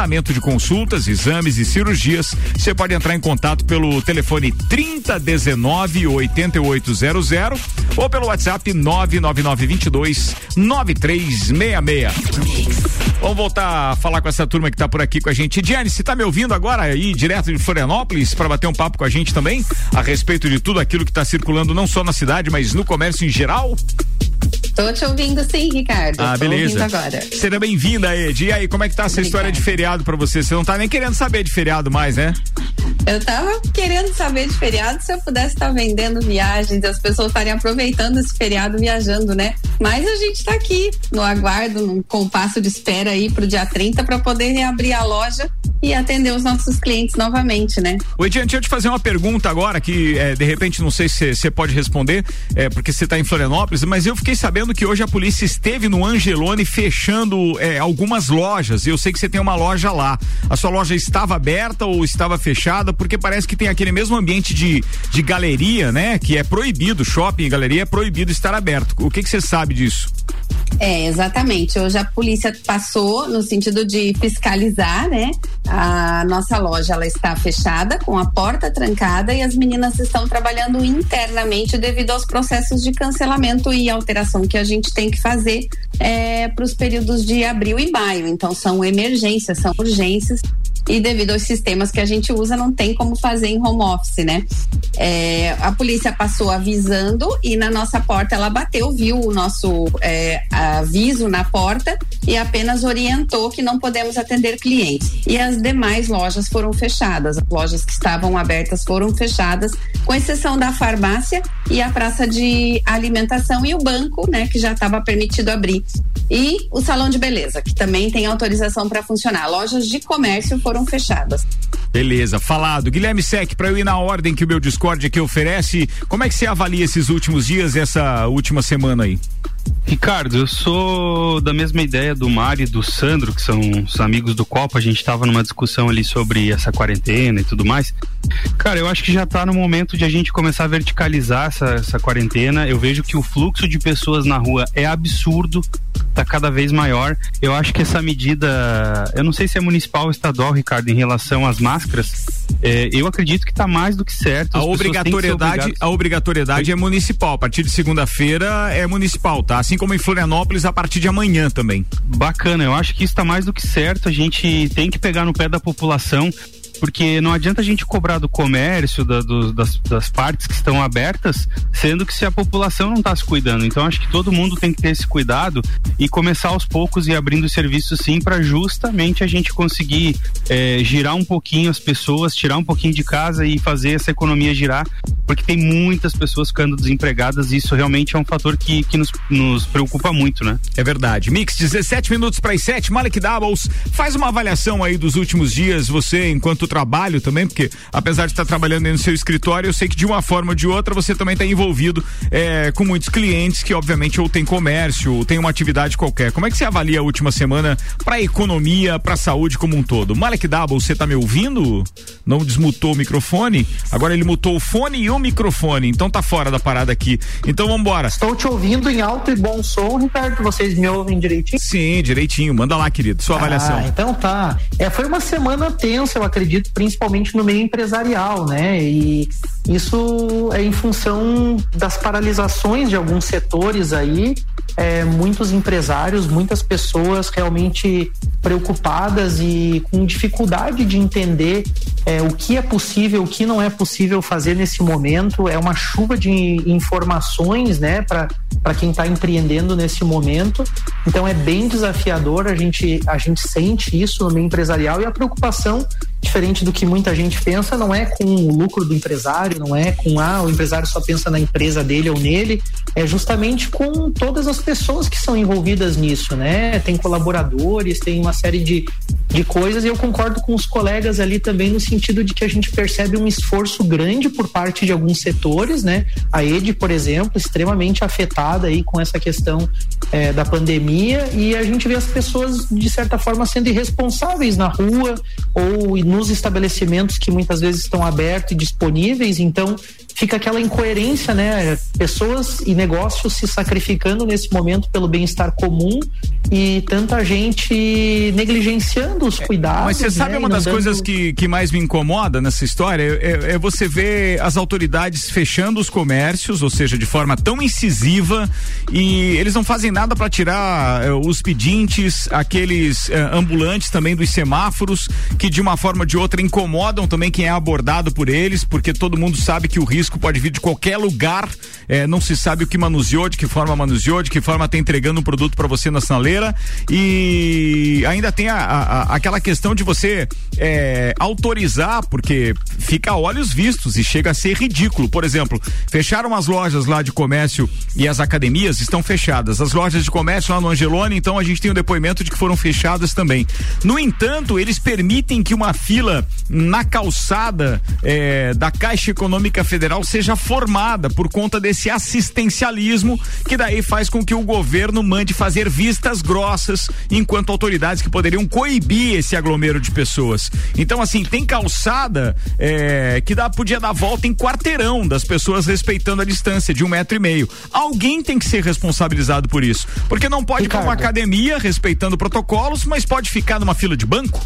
agendamento de consultas, exames e cirurgias, você pode entrar em contato pelo telefone 3019 8800 ou pelo WhatsApp 99922 9366. Vamos voltar a falar com essa turma que está por aqui com a gente. Diane, você está me ouvindo agora aí, direto de Florianópolis, para bater um papo com a gente também a respeito de tudo aquilo que está circulando não só na cidade, mas no comércio em geral? Tô te ouvindo sim, Ricardo. Ah, Tô beleza. agora. Seja bem-vinda, Ed. E aí, como é que tá essa história de feriado pra você? Você não tá nem querendo saber de feriado mais, né? Eu tava querendo saber de feriado se eu pudesse estar vendendo viagens, as pessoas estarem aproveitando esse feriado viajando, né? Mas a gente tá aqui no aguardo, num compasso de espera aí pro dia 30 para poder reabrir a loja e atender os nossos clientes novamente, né? Ô, Ediane, deixa eu te fazer uma pergunta agora que é, de repente não sei se você pode responder, é, porque você está em Florianópolis, mas eu fiquei sabendo que hoje a polícia esteve no Angelone fechando é, algumas lojas. Eu sei que você tem uma loja lá. A sua loja estava aberta ou estava fechada? Porque parece que tem aquele mesmo ambiente de, de galeria, né? Que é proibido, shopping e galeria é proibido estar aberto. O que que você sabe disso? É, exatamente. Hoje a polícia passou no sentido de fiscalizar, né? A nossa loja ela está fechada, com a porta trancada e as meninas estão trabalhando internamente devido aos processos de cancelamento e alteração que a gente tem que fazer é, para os períodos de abril e maio. Então são emergências, são urgências e devido aos sistemas que a gente usa não tem como fazer em home office, né? É, a polícia passou avisando e na nossa porta ela bateu, viu o nosso é, aviso na porta e apenas orientou que não podemos atender clientes. E as demais lojas foram fechadas. As lojas que estavam abertas foram fechadas, com exceção da farmácia e a praça de alimentação e o banco, né, que já estava permitido abrir. E o salão de beleza, que também tem autorização para funcionar. Lojas de comércio foram fechadas. Beleza, falado. Guilherme Sec, para eu ir na ordem que o meu Discord aqui oferece, como é que você avalia esses últimos dias, essa última semana aí? Ricardo, eu sou da mesma ideia do Mário e do Sandro, que são os amigos do Copa. A gente estava numa discussão ali sobre essa quarentena e tudo mais. Cara, eu acho que já está no momento de a gente começar a verticalizar essa, essa quarentena. Eu vejo que o fluxo de pessoas na rua é absurdo, está cada vez maior. Eu acho que essa medida, eu não sei se é municipal ou estadual, Ricardo, em relação às máscaras, é, eu acredito que está mais do que certo. a obrigatoriedade, a obrigatoriedade é municipal. A partir de segunda-feira é municipal, tá? Assim como em Florianópolis a partir de amanhã também. Bacana, eu acho que isso está mais do que certo. A gente tem que pegar no pé da população porque não adianta a gente cobrar do comércio, da, do, das, das, partes que estão abertas, sendo que se a população não está se cuidando. Então acho que todo mundo tem que ter esse cuidado e começar aos poucos e abrindo serviço sim para justamente a gente conseguir é, girar um pouquinho as pessoas, tirar um pouquinho de casa e fazer essa economia girar, porque tem muitas pessoas ficando desempregadas e isso realmente é um fator que, que nos, nos preocupa muito, né? É verdade. Mix, 17 minutos para as 7, Malik Doubles, faz uma avaliação aí dos últimos dias, você enquanto trabalho também, porque apesar de estar trabalhando no seu escritório, eu sei que de uma forma ou de outra você também está envolvido é, com muitos clientes que, obviamente, ou tem comércio, ou tem uma atividade qualquer. Como é que você avalia a última semana para a economia, para a saúde como um todo? Malek Double, você está me ouvindo? Não desmutou o microfone? Agora ele mutou o fone e o microfone, então tá fora da parada aqui. Então vamos embora. Estou te ouvindo em alto e bom som, Ricardo. Vocês me ouvem direitinho? Sim, direitinho. Manda lá, querido, sua ah, avaliação. Então tá. É, foi uma semana tensa, eu acredito acredito principalmente no meio empresarial, né? E isso é em função das paralisações de alguns setores aí, é, muitos empresários, muitas pessoas realmente preocupadas e com dificuldade de entender é, o que é possível, o que não é possível fazer nesse momento. É uma chuva de informações, né, para quem está empreendendo nesse momento. Então é bem desafiador. A gente a gente sente isso no meio empresarial e a preocupação diferente do que muita gente pensa, não é com o lucro do empresário, não é com ah, o empresário só pensa na empresa dele ou nele, é justamente com todas as pessoas que são envolvidas nisso, né? Tem colaboradores, tem uma série de, de coisas e eu concordo com os colegas ali também no sentido de que a gente percebe um esforço grande por parte de alguns setores, né? A ED, por exemplo, extremamente afetada aí com essa questão é, da pandemia e a gente vê as pessoas de certa forma sendo irresponsáveis na rua ou nos estabelecimentos que muitas vezes estão abertos e disponíveis, então fica aquela incoerência, né? Pessoas e negócios se sacrificando nesse momento pelo bem-estar comum e tanta gente negligenciando os cuidados. Mas você sabe né? uma das coisas que, que mais me incomoda nessa história? É, é, é, você ver as autoridades fechando os comércios, ou seja, de forma tão incisiva, e eles não fazem nada para tirar é, os pedintes, aqueles é, ambulantes também dos semáforos, que de uma forma ou de outra incomodam também quem é abordado por eles, porque todo mundo sabe que o risco risco pode vir de qualquer lugar, é, não se sabe o que manuseou, de que forma manuseou, de que forma está entregando um produto para você na sinaleira e ainda tem a, a, aquela questão de você é, autorizar, porque fica a olhos vistos e chega a ser ridículo. Por exemplo, fecharam as lojas lá de comércio e as academias estão fechadas. As lojas de comércio lá no Angelone, então a gente tem o depoimento de que foram fechadas também. No entanto, eles permitem que uma fila na calçada é, da Caixa Econômica Federal Federal seja formada por conta desse assistencialismo que daí faz com que o governo mande fazer vistas grossas enquanto autoridades que poderiam coibir esse aglomero de pessoas. Então, assim, tem calçada é, que dá, podia dar volta em quarteirão das pessoas respeitando a distância de um metro e meio. Alguém tem que ser responsabilizado por isso. Porque não pode ir para uma academia respeitando protocolos, mas pode ficar numa fila de banco.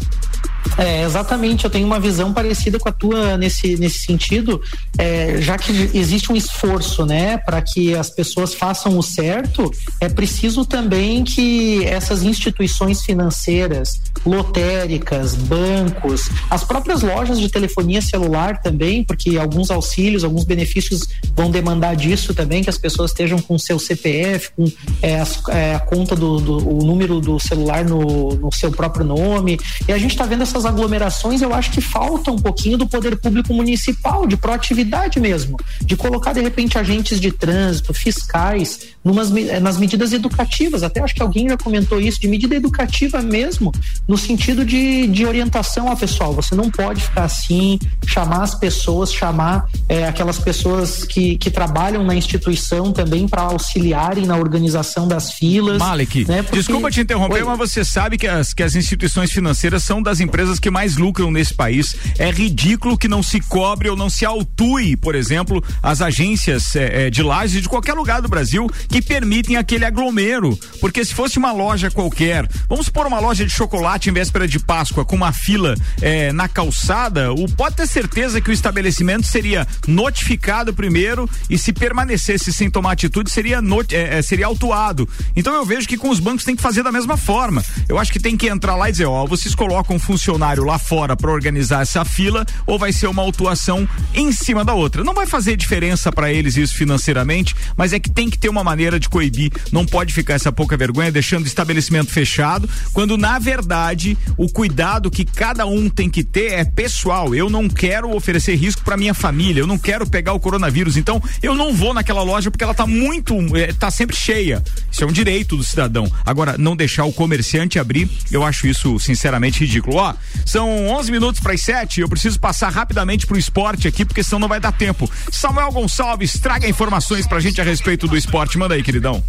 É, exatamente, eu tenho uma visão parecida com a tua nesse, nesse sentido, é, já que existe um esforço, né, para que as pessoas façam o certo, é preciso também que essas instituições financeiras, lotéricas, bancos, as próprias lojas de telefonia celular também, porque alguns auxílios, alguns benefícios vão demandar disso também, que as pessoas estejam com seu CPF, com é, a, é, a conta do, do o número do celular no, no seu próprio nome, e a gente está vendo essa nessas aglomerações eu acho que falta um pouquinho do poder público municipal, de proatividade mesmo, de colocar de repente agentes de trânsito, fiscais, numas, eh, nas medidas educativas. Até acho que alguém já comentou isso, de medida educativa mesmo, no sentido de, de orientação ao pessoal. Você não pode ficar assim, chamar as pessoas, chamar é, aquelas pessoas que, que trabalham na instituição também para auxiliarem na organização das filas. Malek, né? Porque... desculpa te interromper, Oi. mas você sabe que as, que as instituições financeiras são das empresas que mais lucram nesse país. É ridículo que não se cobre ou não se autue, por exemplo, as agências é, de lajes de qualquer lugar do Brasil que permitem aquele aglomero. Porque se fosse uma loja qualquer, vamos supor uma loja de chocolate em véspera de Páscoa com uma fila é, na calçada, o, pode ter certeza que o estabelecimento seria notificado primeiro e se permanecesse sem tomar atitude seria, not, é, seria autuado. Então eu vejo que com os bancos tem que fazer da mesma forma. Eu acho que tem que entrar lá e dizer, ó, vocês colocam um funcionário lá fora para organizar essa fila ou vai ser uma autuação em cima da outra. Não vai fazer diferença para eles isso financeiramente, mas é que tem que ter uma maneira de coibir. Não pode ficar essa pouca vergonha deixando o estabelecimento fechado, quando na verdade o cuidado que cada um tem que ter é pessoal. Eu não quero oferecer risco para minha família, eu não quero pegar o coronavírus. Então eu não vou naquela loja porque ela tá muito, é, tá sempre cheia. Isso é um direito do cidadão. Agora não deixar o comerciante abrir, eu acho isso sinceramente ridículo. Ó, são 11 minutos para as 7, eu preciso passar rapidamente pro esporte aqui porque senão não vai dar tempo. Samuel Gonçalves, traga informações pra gente a respeito do esporte. Manda aí, queridão.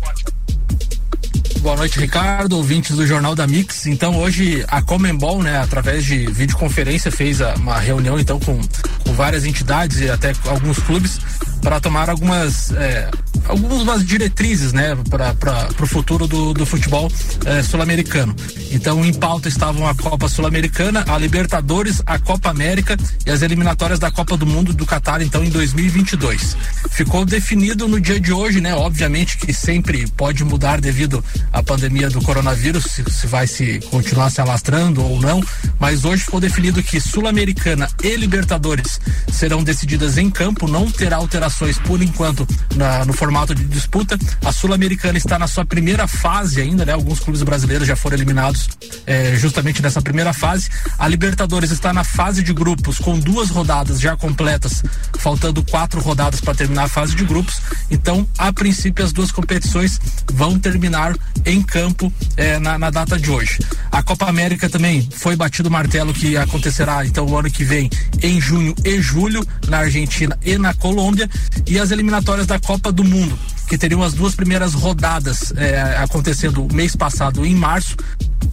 Boa noite, Ricardo, ouvintes do Jornal da Mix. Então, hoje a Comembol, né, através de videoconferência, fez uma reunião então com, com várias entidades e até alguns clubes para tomar algumas é, algumas diretrizes né para o futuro do, do futebol é, sul-americano. Então em pauta estavam a Copa Sul-Americana a Libertadores a Copa América e as eliminatórias da Copa do Mundo do Catar então em 2022 ficou definido no dia de hoje né obviamente que sempre pode mudar devido à pandemia do coronavírus se, se vai se continuar se alastrando ou não mas hoje ficou definido que Sul-Americana e Libertadores serão decididas em campo não terá alteração por enquanto na, no formato de disputa. A Sul-Americana está na sua primeira fase ainda, né? Alguns clubes brasileiros já foram eliminados é, justamente nessa primeira fase. A Libertadores está na fase de grupos com duas rodadas já completas, faltando quatro rodadas para terminar a fase de grupos. Então, a princípio, as duas competições vão terminar em campo é, na, na data de hoje. A Copa América também foi batido o martelo que acontecerá então o ano que vem em junho e julho na Argentina e na Colômbia e as eliminatórias da Copa do Mundo, que teriam as duas primeiras rodadas é, acontecendo mês passado em março.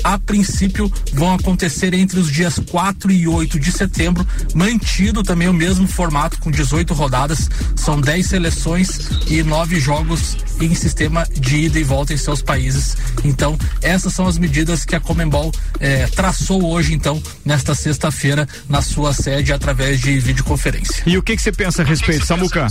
A princípio vão acontecer entre os dias 4 e 8 de setembro, mantido também o mesmo formato com 18 rodadas, são 10 seleções e 9 jogos em sistema de ida e volta em seus países. Então, essas são as medidas que a Comembol eh, traçou hoje, então, nesta sexta-feira, na sua sede, através de videoconferência. E o que, você pensa a respeito, Samuca?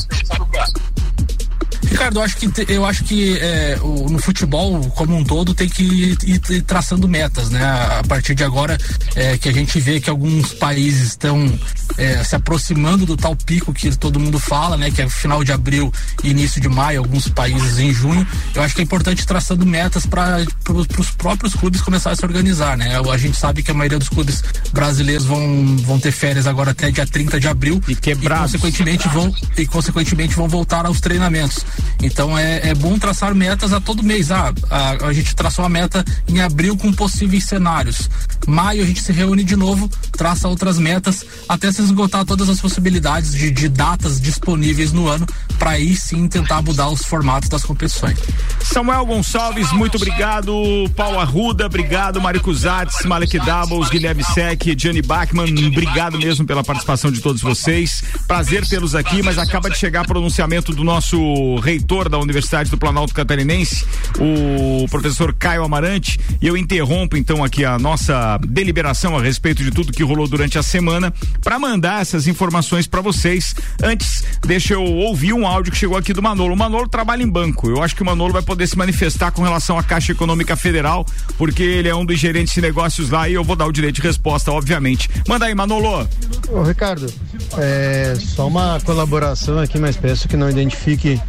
Ricardo, eu acho que, eu acho que é, o, no futebol, como um todo, tem que ir, ir traçando metas, né? A partir de agora, é, que a gente vê que alguns países estão é, se aproximando do tal pico que todo mundo fala, né? Que é final de abril e início de maio, alguns países em junho. Eu acho que é importante ir traçando metas para os próprios clubes começarem a se organizar, né? A gente sabe que a maioria dos clubes brasileiros vão, vão ter férias agora até dia 30 de abril e, quebrados. e consequentemente vão e consequentemente vão voltar aos treinamentos. Então é, é bom traçar metas a todo mês. Ah, a, a gente traçou uma meta em abril com possíveis cenários. Maio a gente se reúne de novo, traça outras metas até se esgotar todas as possibilidades de, de datas disponíveis no ano para aí sim tentar mudar os formatos das competições. Samuel Gonçalves, muito obrigado. Paulo Arruda, obrigado. Mário Cusatz, Malek Doubles, Guilherme Sec, Gianni Bachmann, obrigado mesmo pela participação de todos vocês. Prazer tê-los aqui, mas acaba de chegar pronunciamento do nosso reitor da Universidade do Planalto Catarinense, o professor Caio Amarante, e eu interrompo então aqui a nossa deliberação a respeito de tudo que rolou durante a semana para mandar essas informações para vocês. Antes, deixa eu ouvir um áudio que chegou aqui do Manolo. O Manolo trabalha em banco. Eu acho que o Manolo vai poder se manifestar com relação à Caixa Econômica Federal, porque ele é um dos gerentes de negócios lá e eu vou dar o direito de resposta, obviamente. Manda aí, Manolo. Ô, Ricardo, é só uma colaboração aqui, mas peço que não identifique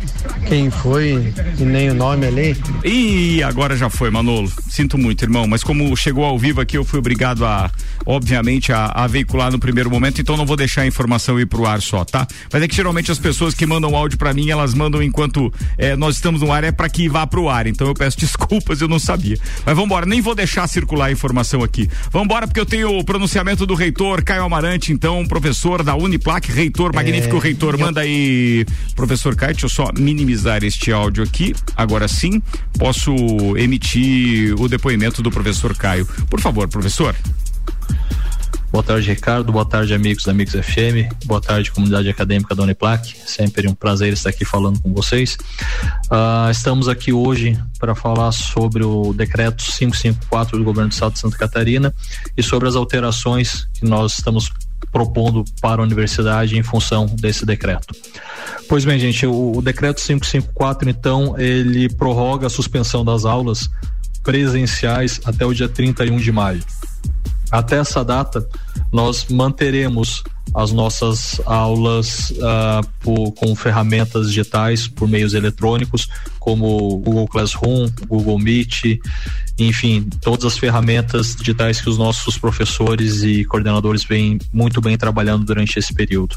quem foi e nem o nome ali. E agora já foi, Manolo. Sinto muito, irmão, mas como chegou ao vivo aqui, eu fui obrigado a, obviamente, a, a, veicular no primeiro momento, então não vou deixar a informação ir pro ar só, tá? Mas é que geralmente as pessoas que mandam áudio para mim, elas mandam enquanto é, nós estamos no ar, é para que vá pro ar. Então eu peço desculpas, eu não sabia. Mas vamos embora, nem vou deixar circular a informação aqui. Vamos embora, porque eu tenho o pronunciamento do reitor Caio Amarante, então, professor da Uniplac, reitor, magnífico é, reitor. Manda aí, professor Caio, deixa eu só minimizar este áudio aqui. Agora sim, posso emitir o depoimento do professor Caio. Por favor, professor. Boa tarde, Ricardo. Boa tarde, amigos da Mix FM. Boa tarde, comunidade acadêmica da Uniplac. Sempre um prazer estar aqui falando com vocês. Uh, estamos aqui hoje para falar sobre o decreto 554 do governo do estado de Santa Catarina e sobre as alterações que nós estamos propondo para a universidade em função desse decreto. Pois bem, gente, o, o decreto 554, então, ele prorroga a suspensão das aulas presenciais até o dia 31 de maio. Até essa data, nós manteremos as nossas aulas uh, por, com ferramentas digitais por meios eletrônicos, como Google Classroom, Google Meet, enfim, todas as ferramentas digitais que os nossos professores e coordenadores vêm muito bem trabalhando durante esse período.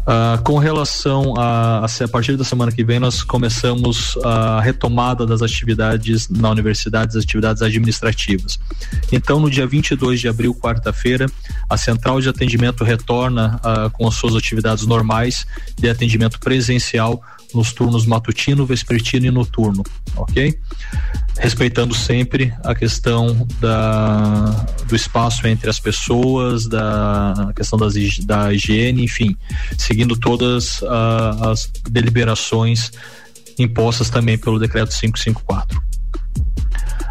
Uh, com relação a, a, a partir da semana que vem, nós começamos a retomada das atividades na universidade, as atividades administrativas. Então, no dia 22 de abril, quarta-feira, a central de atendimento retorna uh, com as suas atividades normais de atendimento presencial nos turnos matutino, vespertino e noturno, ok? Respeitando sempre a questão da, do espaço entre as pessoas, da questão das, da higiene, enfim, seguindo todas uh, as deliberações impostas também pelo decreto 554.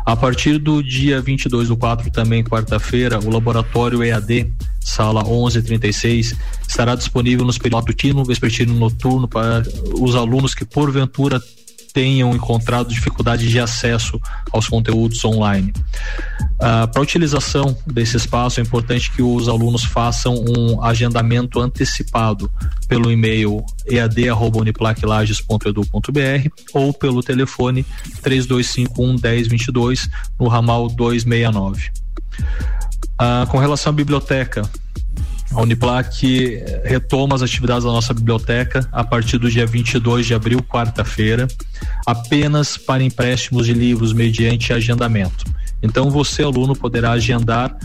A partir do dia 22 do 4, também quarta-feira, o laboratório EAD, sala 1136, estará disponível nos períodos matutino, vespertino noturno para os alunos que porventura tenham encontrado dificuldade de acesso aos conteúdos online. Ah, Para a utilização desse espaço, é importante que os alunos façam um agendamento antecipado pelo e-mail ead.uniplaclages.edu.br ou pelo telefone 3251 1022 no ramal 269. Ah, com relação à biblioteca, a Uniplac retoma as atividades da nossa biblioteca a partir do dia 22 de abril, quarta-feira, apenas para empréstimos de livros mediante agendamento. Então, você, aluno, poderá agendar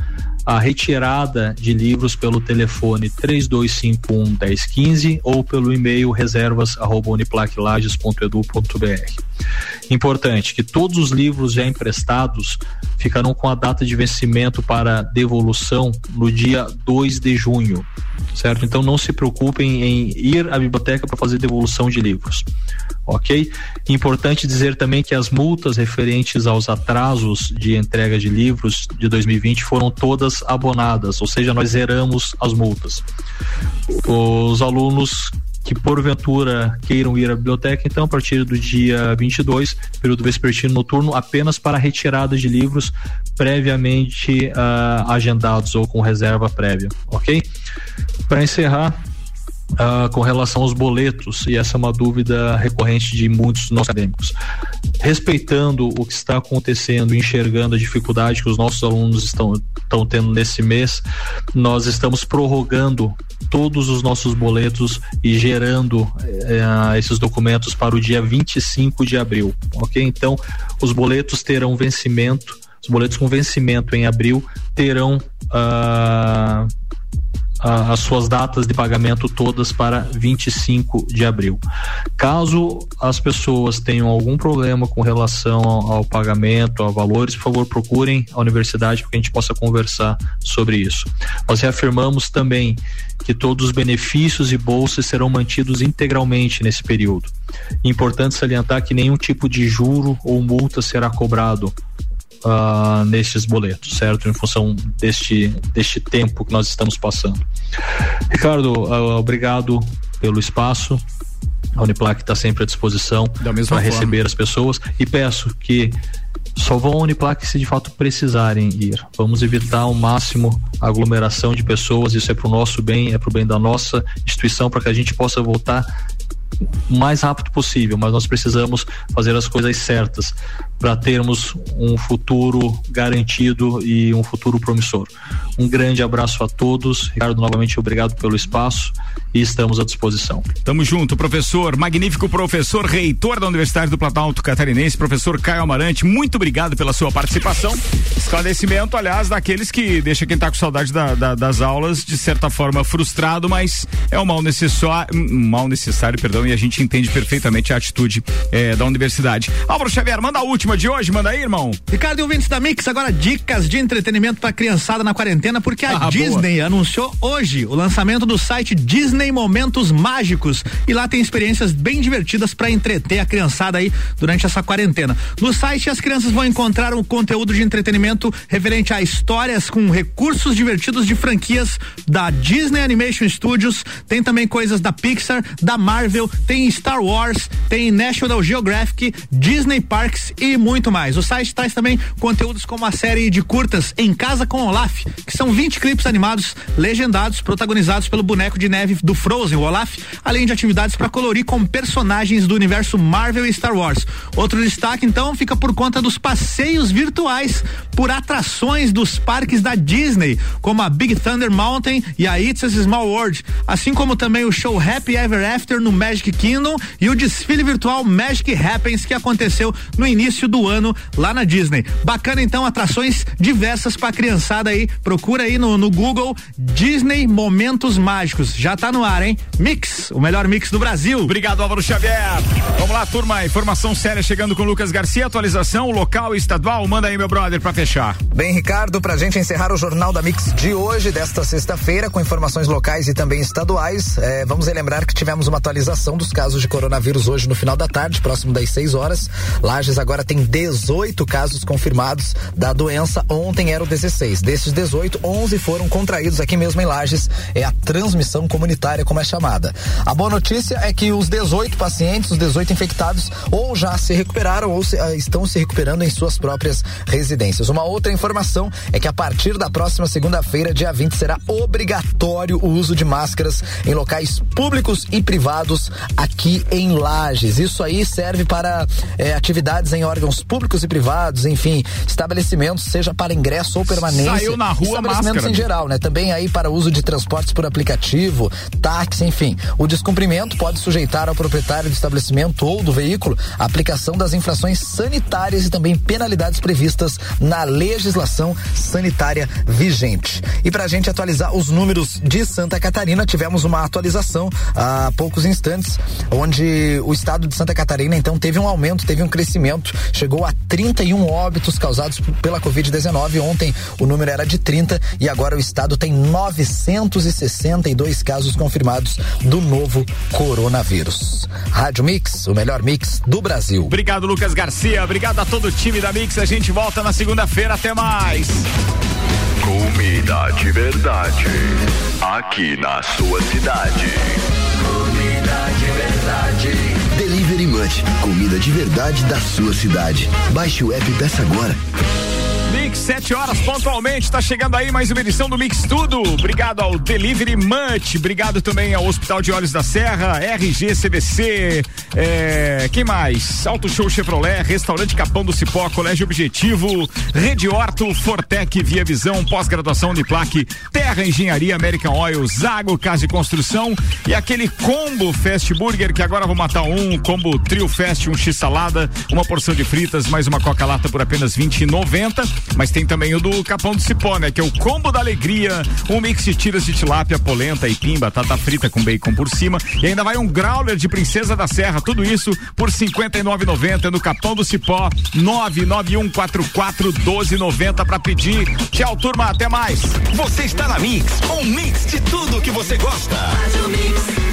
a retirada de livros pelo telefone 3251 1015 ou pelo e-mail reservas@uniplaclages.edu.br. Importante que todos os livros já emprestados ficarão com a data de vencimento para devolução no dia 2 de junho, certo? Então não se preocupem em ir à biblioteca para fazer devolução de livros ok? Importante dizer também que as multas referentes aos atrasos de entrega de livros de 2020 foram todas abonadas, ou seja, nós zeramos as multas. Os alunos que porventura queiram ir à biblioteca, então a partir do dia 22, período vespertino noturno, apenas para retirada de livros previamente uh, agendados ou com reserva prévia, ok? Para encerrar, Uh, com relação aos boletos, e essa é uma dúvida recorrente de muitos nossos acadêmicos. Respeitando o que está acontecendo, enxergando a dificuldade que os nossos alunos estão, estão tendo nesse mês, nós estamos prorrogando todos os nossos boletos e gerando uh, esses documentos para o dia 25 de abril, ok? Então, os boletos terão vencimento, os boletos com vencimento em abril terão. Uh, as suas datas de pagamento todas para 25 de abril. Caso as pessoas tenham algum problema com relação ao, ao pagamento, a valores, por favor, procurem a universidade para que a gente possa conversar sobre isso. Nós reafirmamos também que todos os benefícios e bolsas serão mantidos integralmente nesse período. Importante salientar que nenhum tipo de juro ou multa será cobrado uh, nestes boletos, certo? Em função deste, deste tempo que nós estamos passando. Ricardo, uh, obrigado pelo espaço. A Uniplac está sempre à disposição para receber as pessoas e peço que só vão a Uniplac se de fato precisarem ir. Vamos evitar ao máximo a aglomeração de pessoas, isso é para o nosso bem, é para o bem da nossa instituição, para que a gente possa voltar o mais rápido possível, mas nós precisamos fazer as coisas certas para termos um futuro garantido e um futuro promissor. Um grande abraço a todos. Ricardo, novamente obrigado pelo espaço e estamos à disposição. Tamo junto, professor, magnífico professor, reitor da Universidade do Planalto Catarinense, professor Caio Amarante, muito obrigado pela sua participação. Esclarecimento, aliás, daqueles que deixa quem tá com saudade da, da, das aulas, de certa forma frustrado, mas é um mal necessário, um mal necessário, perdão, e a gente entende perfeitamente a atitude eh, da universidade. Álvaro Xavier, manda a última de hoje, manda aí, irmão. Ricardo e ouvintes da Mix, agora dicas de entretenimento para criançada na quarentena, porque a Ah, Disney boa. anunciou hoje o lançamento do site Disney Momentos Mágicos e lá tem experiências bem divertidas para entreter a criançada aí durante essa quarentena. No site as crianças vão encontrar um conteúdo de entretenimento referente a histórias com recursos divertidos de franquias da Disney Animation Studios, tem também coisas da Pixar, da Marvel, tem Star Wars, tem National Geographic, Disney Parks e muito mais. O site traz também conteúdos como a série de curtas Em Casa com Olaf, que são 20 clipes animados legendados protagonizados pelo boneco de neve do Frozen, o Olaf, além de atividades para colorir com personagens do universo Marvel e Star Wars. Outro destaque então fica por conta dos passeios virtuais por atrações dos parques da Disney, como a Big Thunder Mountain e a It's a Small World, assim como também o show Happy Ever After no Magic Kingdom e o desfile virtual Magic Happens que aconteceu no início do ano lá na Disney. Bacana então, atrações diversas pra criançada aí. Procura aí no, no Google Disney Momentos Mágicos. Já tá no ar, hein? Mix, o melhor mix do Brasil. Obrigado, Álvaro Xavier. Vamos lá, turma. Informação séria chegando com Lucas Garcia. Atualização local e estadual. Manda aí, meu brother, pra fechar. Bem, Ricardo, pra gente encerrar o Jornal da Mix de hoje, desta sexta-feira, com informações locais e também estaduais, eh, vamos relembrar que tivemos uma atualização dos casos de coronavírus hoje no final da tarde, próximo das 6 horas. Lages agora tem 18 casos confirmados da doença, ontem eram 16. Desses 18, 11 foram contraídos aqui mesmo em Lages. É a transmissão comunitária, como é chamada. A boa notícia é que os 18 pacientes, os 18 infectados, ou já se recuperaram ou se, ah, estão se recuperando em suas próprias residências. Uma outra informação é que a partir da próxima segunda-feira, dia 20, será obrigatório o uso de máscaras em locais públicos e privados aqui em Lages. Isso aí serve para eh, atividades em órgãos públicos e privados, enfim, estabelecimentos, seja para ingresso ou permanência. Saiu na rua, estabelecimentos máscara. em geral, né? Também aí para uso de transportes por aplicativo, táxi, enfim. O descumprimento pode sujeitar ao proprietário do estabelecimento ou do veículo a aplicação das infrações sanitárias e também penalidades previstas na legislação sanitária vigente. E para a gente atualizar os números de Santa Catarina, tivemos uma atualização há poucos instantes, onde o estado de Santa Catarina então teve um aumento, teve um crescimento, chegou a 31 óbitos causados pela Covid-19. Ontem o número era de 30 e agora o estado tem 962 casos confirmados do novo coronavírus. Rádio Mix, o melhor mix do Brasil. Obrigado, Lucas Garcia. Obrigado a todo o time da Mix. A gente volta na segunda-feira. Até mais. Comida de verdade. Aqui na sua cidade. Comida de verdade. Comida de verdade da sua cidade. Baixe o app e peça agora. Mix, 7 horas pontualmente, tá chegando aí mais uma edição do Mix Tudo. Obrigado ao Delivery Munch, obrigado também ao Hospital de Olhos da Serra, RG CVC, é, quem mais? Auto Show Chevrolet, Restaurante Capão do Cipó, Colégio Objetivo, Rede Horto, Fortec, Via Visão, Pós-Graduação Uniplaque, Terra Engenharia, American Oil, Zago Casa de Construção e aquele combo Fast Burger que agora vou matar um, combo Trio Fest, um X salada, uma porção de fritas, mais uma Coca-Lata por apenas 20,90. Mas tem também o do Capão do Cipó, né? Que é o combo da alegria, um mix de tiras de tilápia, polenta, aipim, batata frita com bacon por cima e ainda vai um growler de Princesa da Serra, tudo isso por 59,90 no Capão do Cipó, 991441290 para pedir. Tchau, turma, até mais. Você está na Mix, um mix de tudo que você gosta. Faz o mix.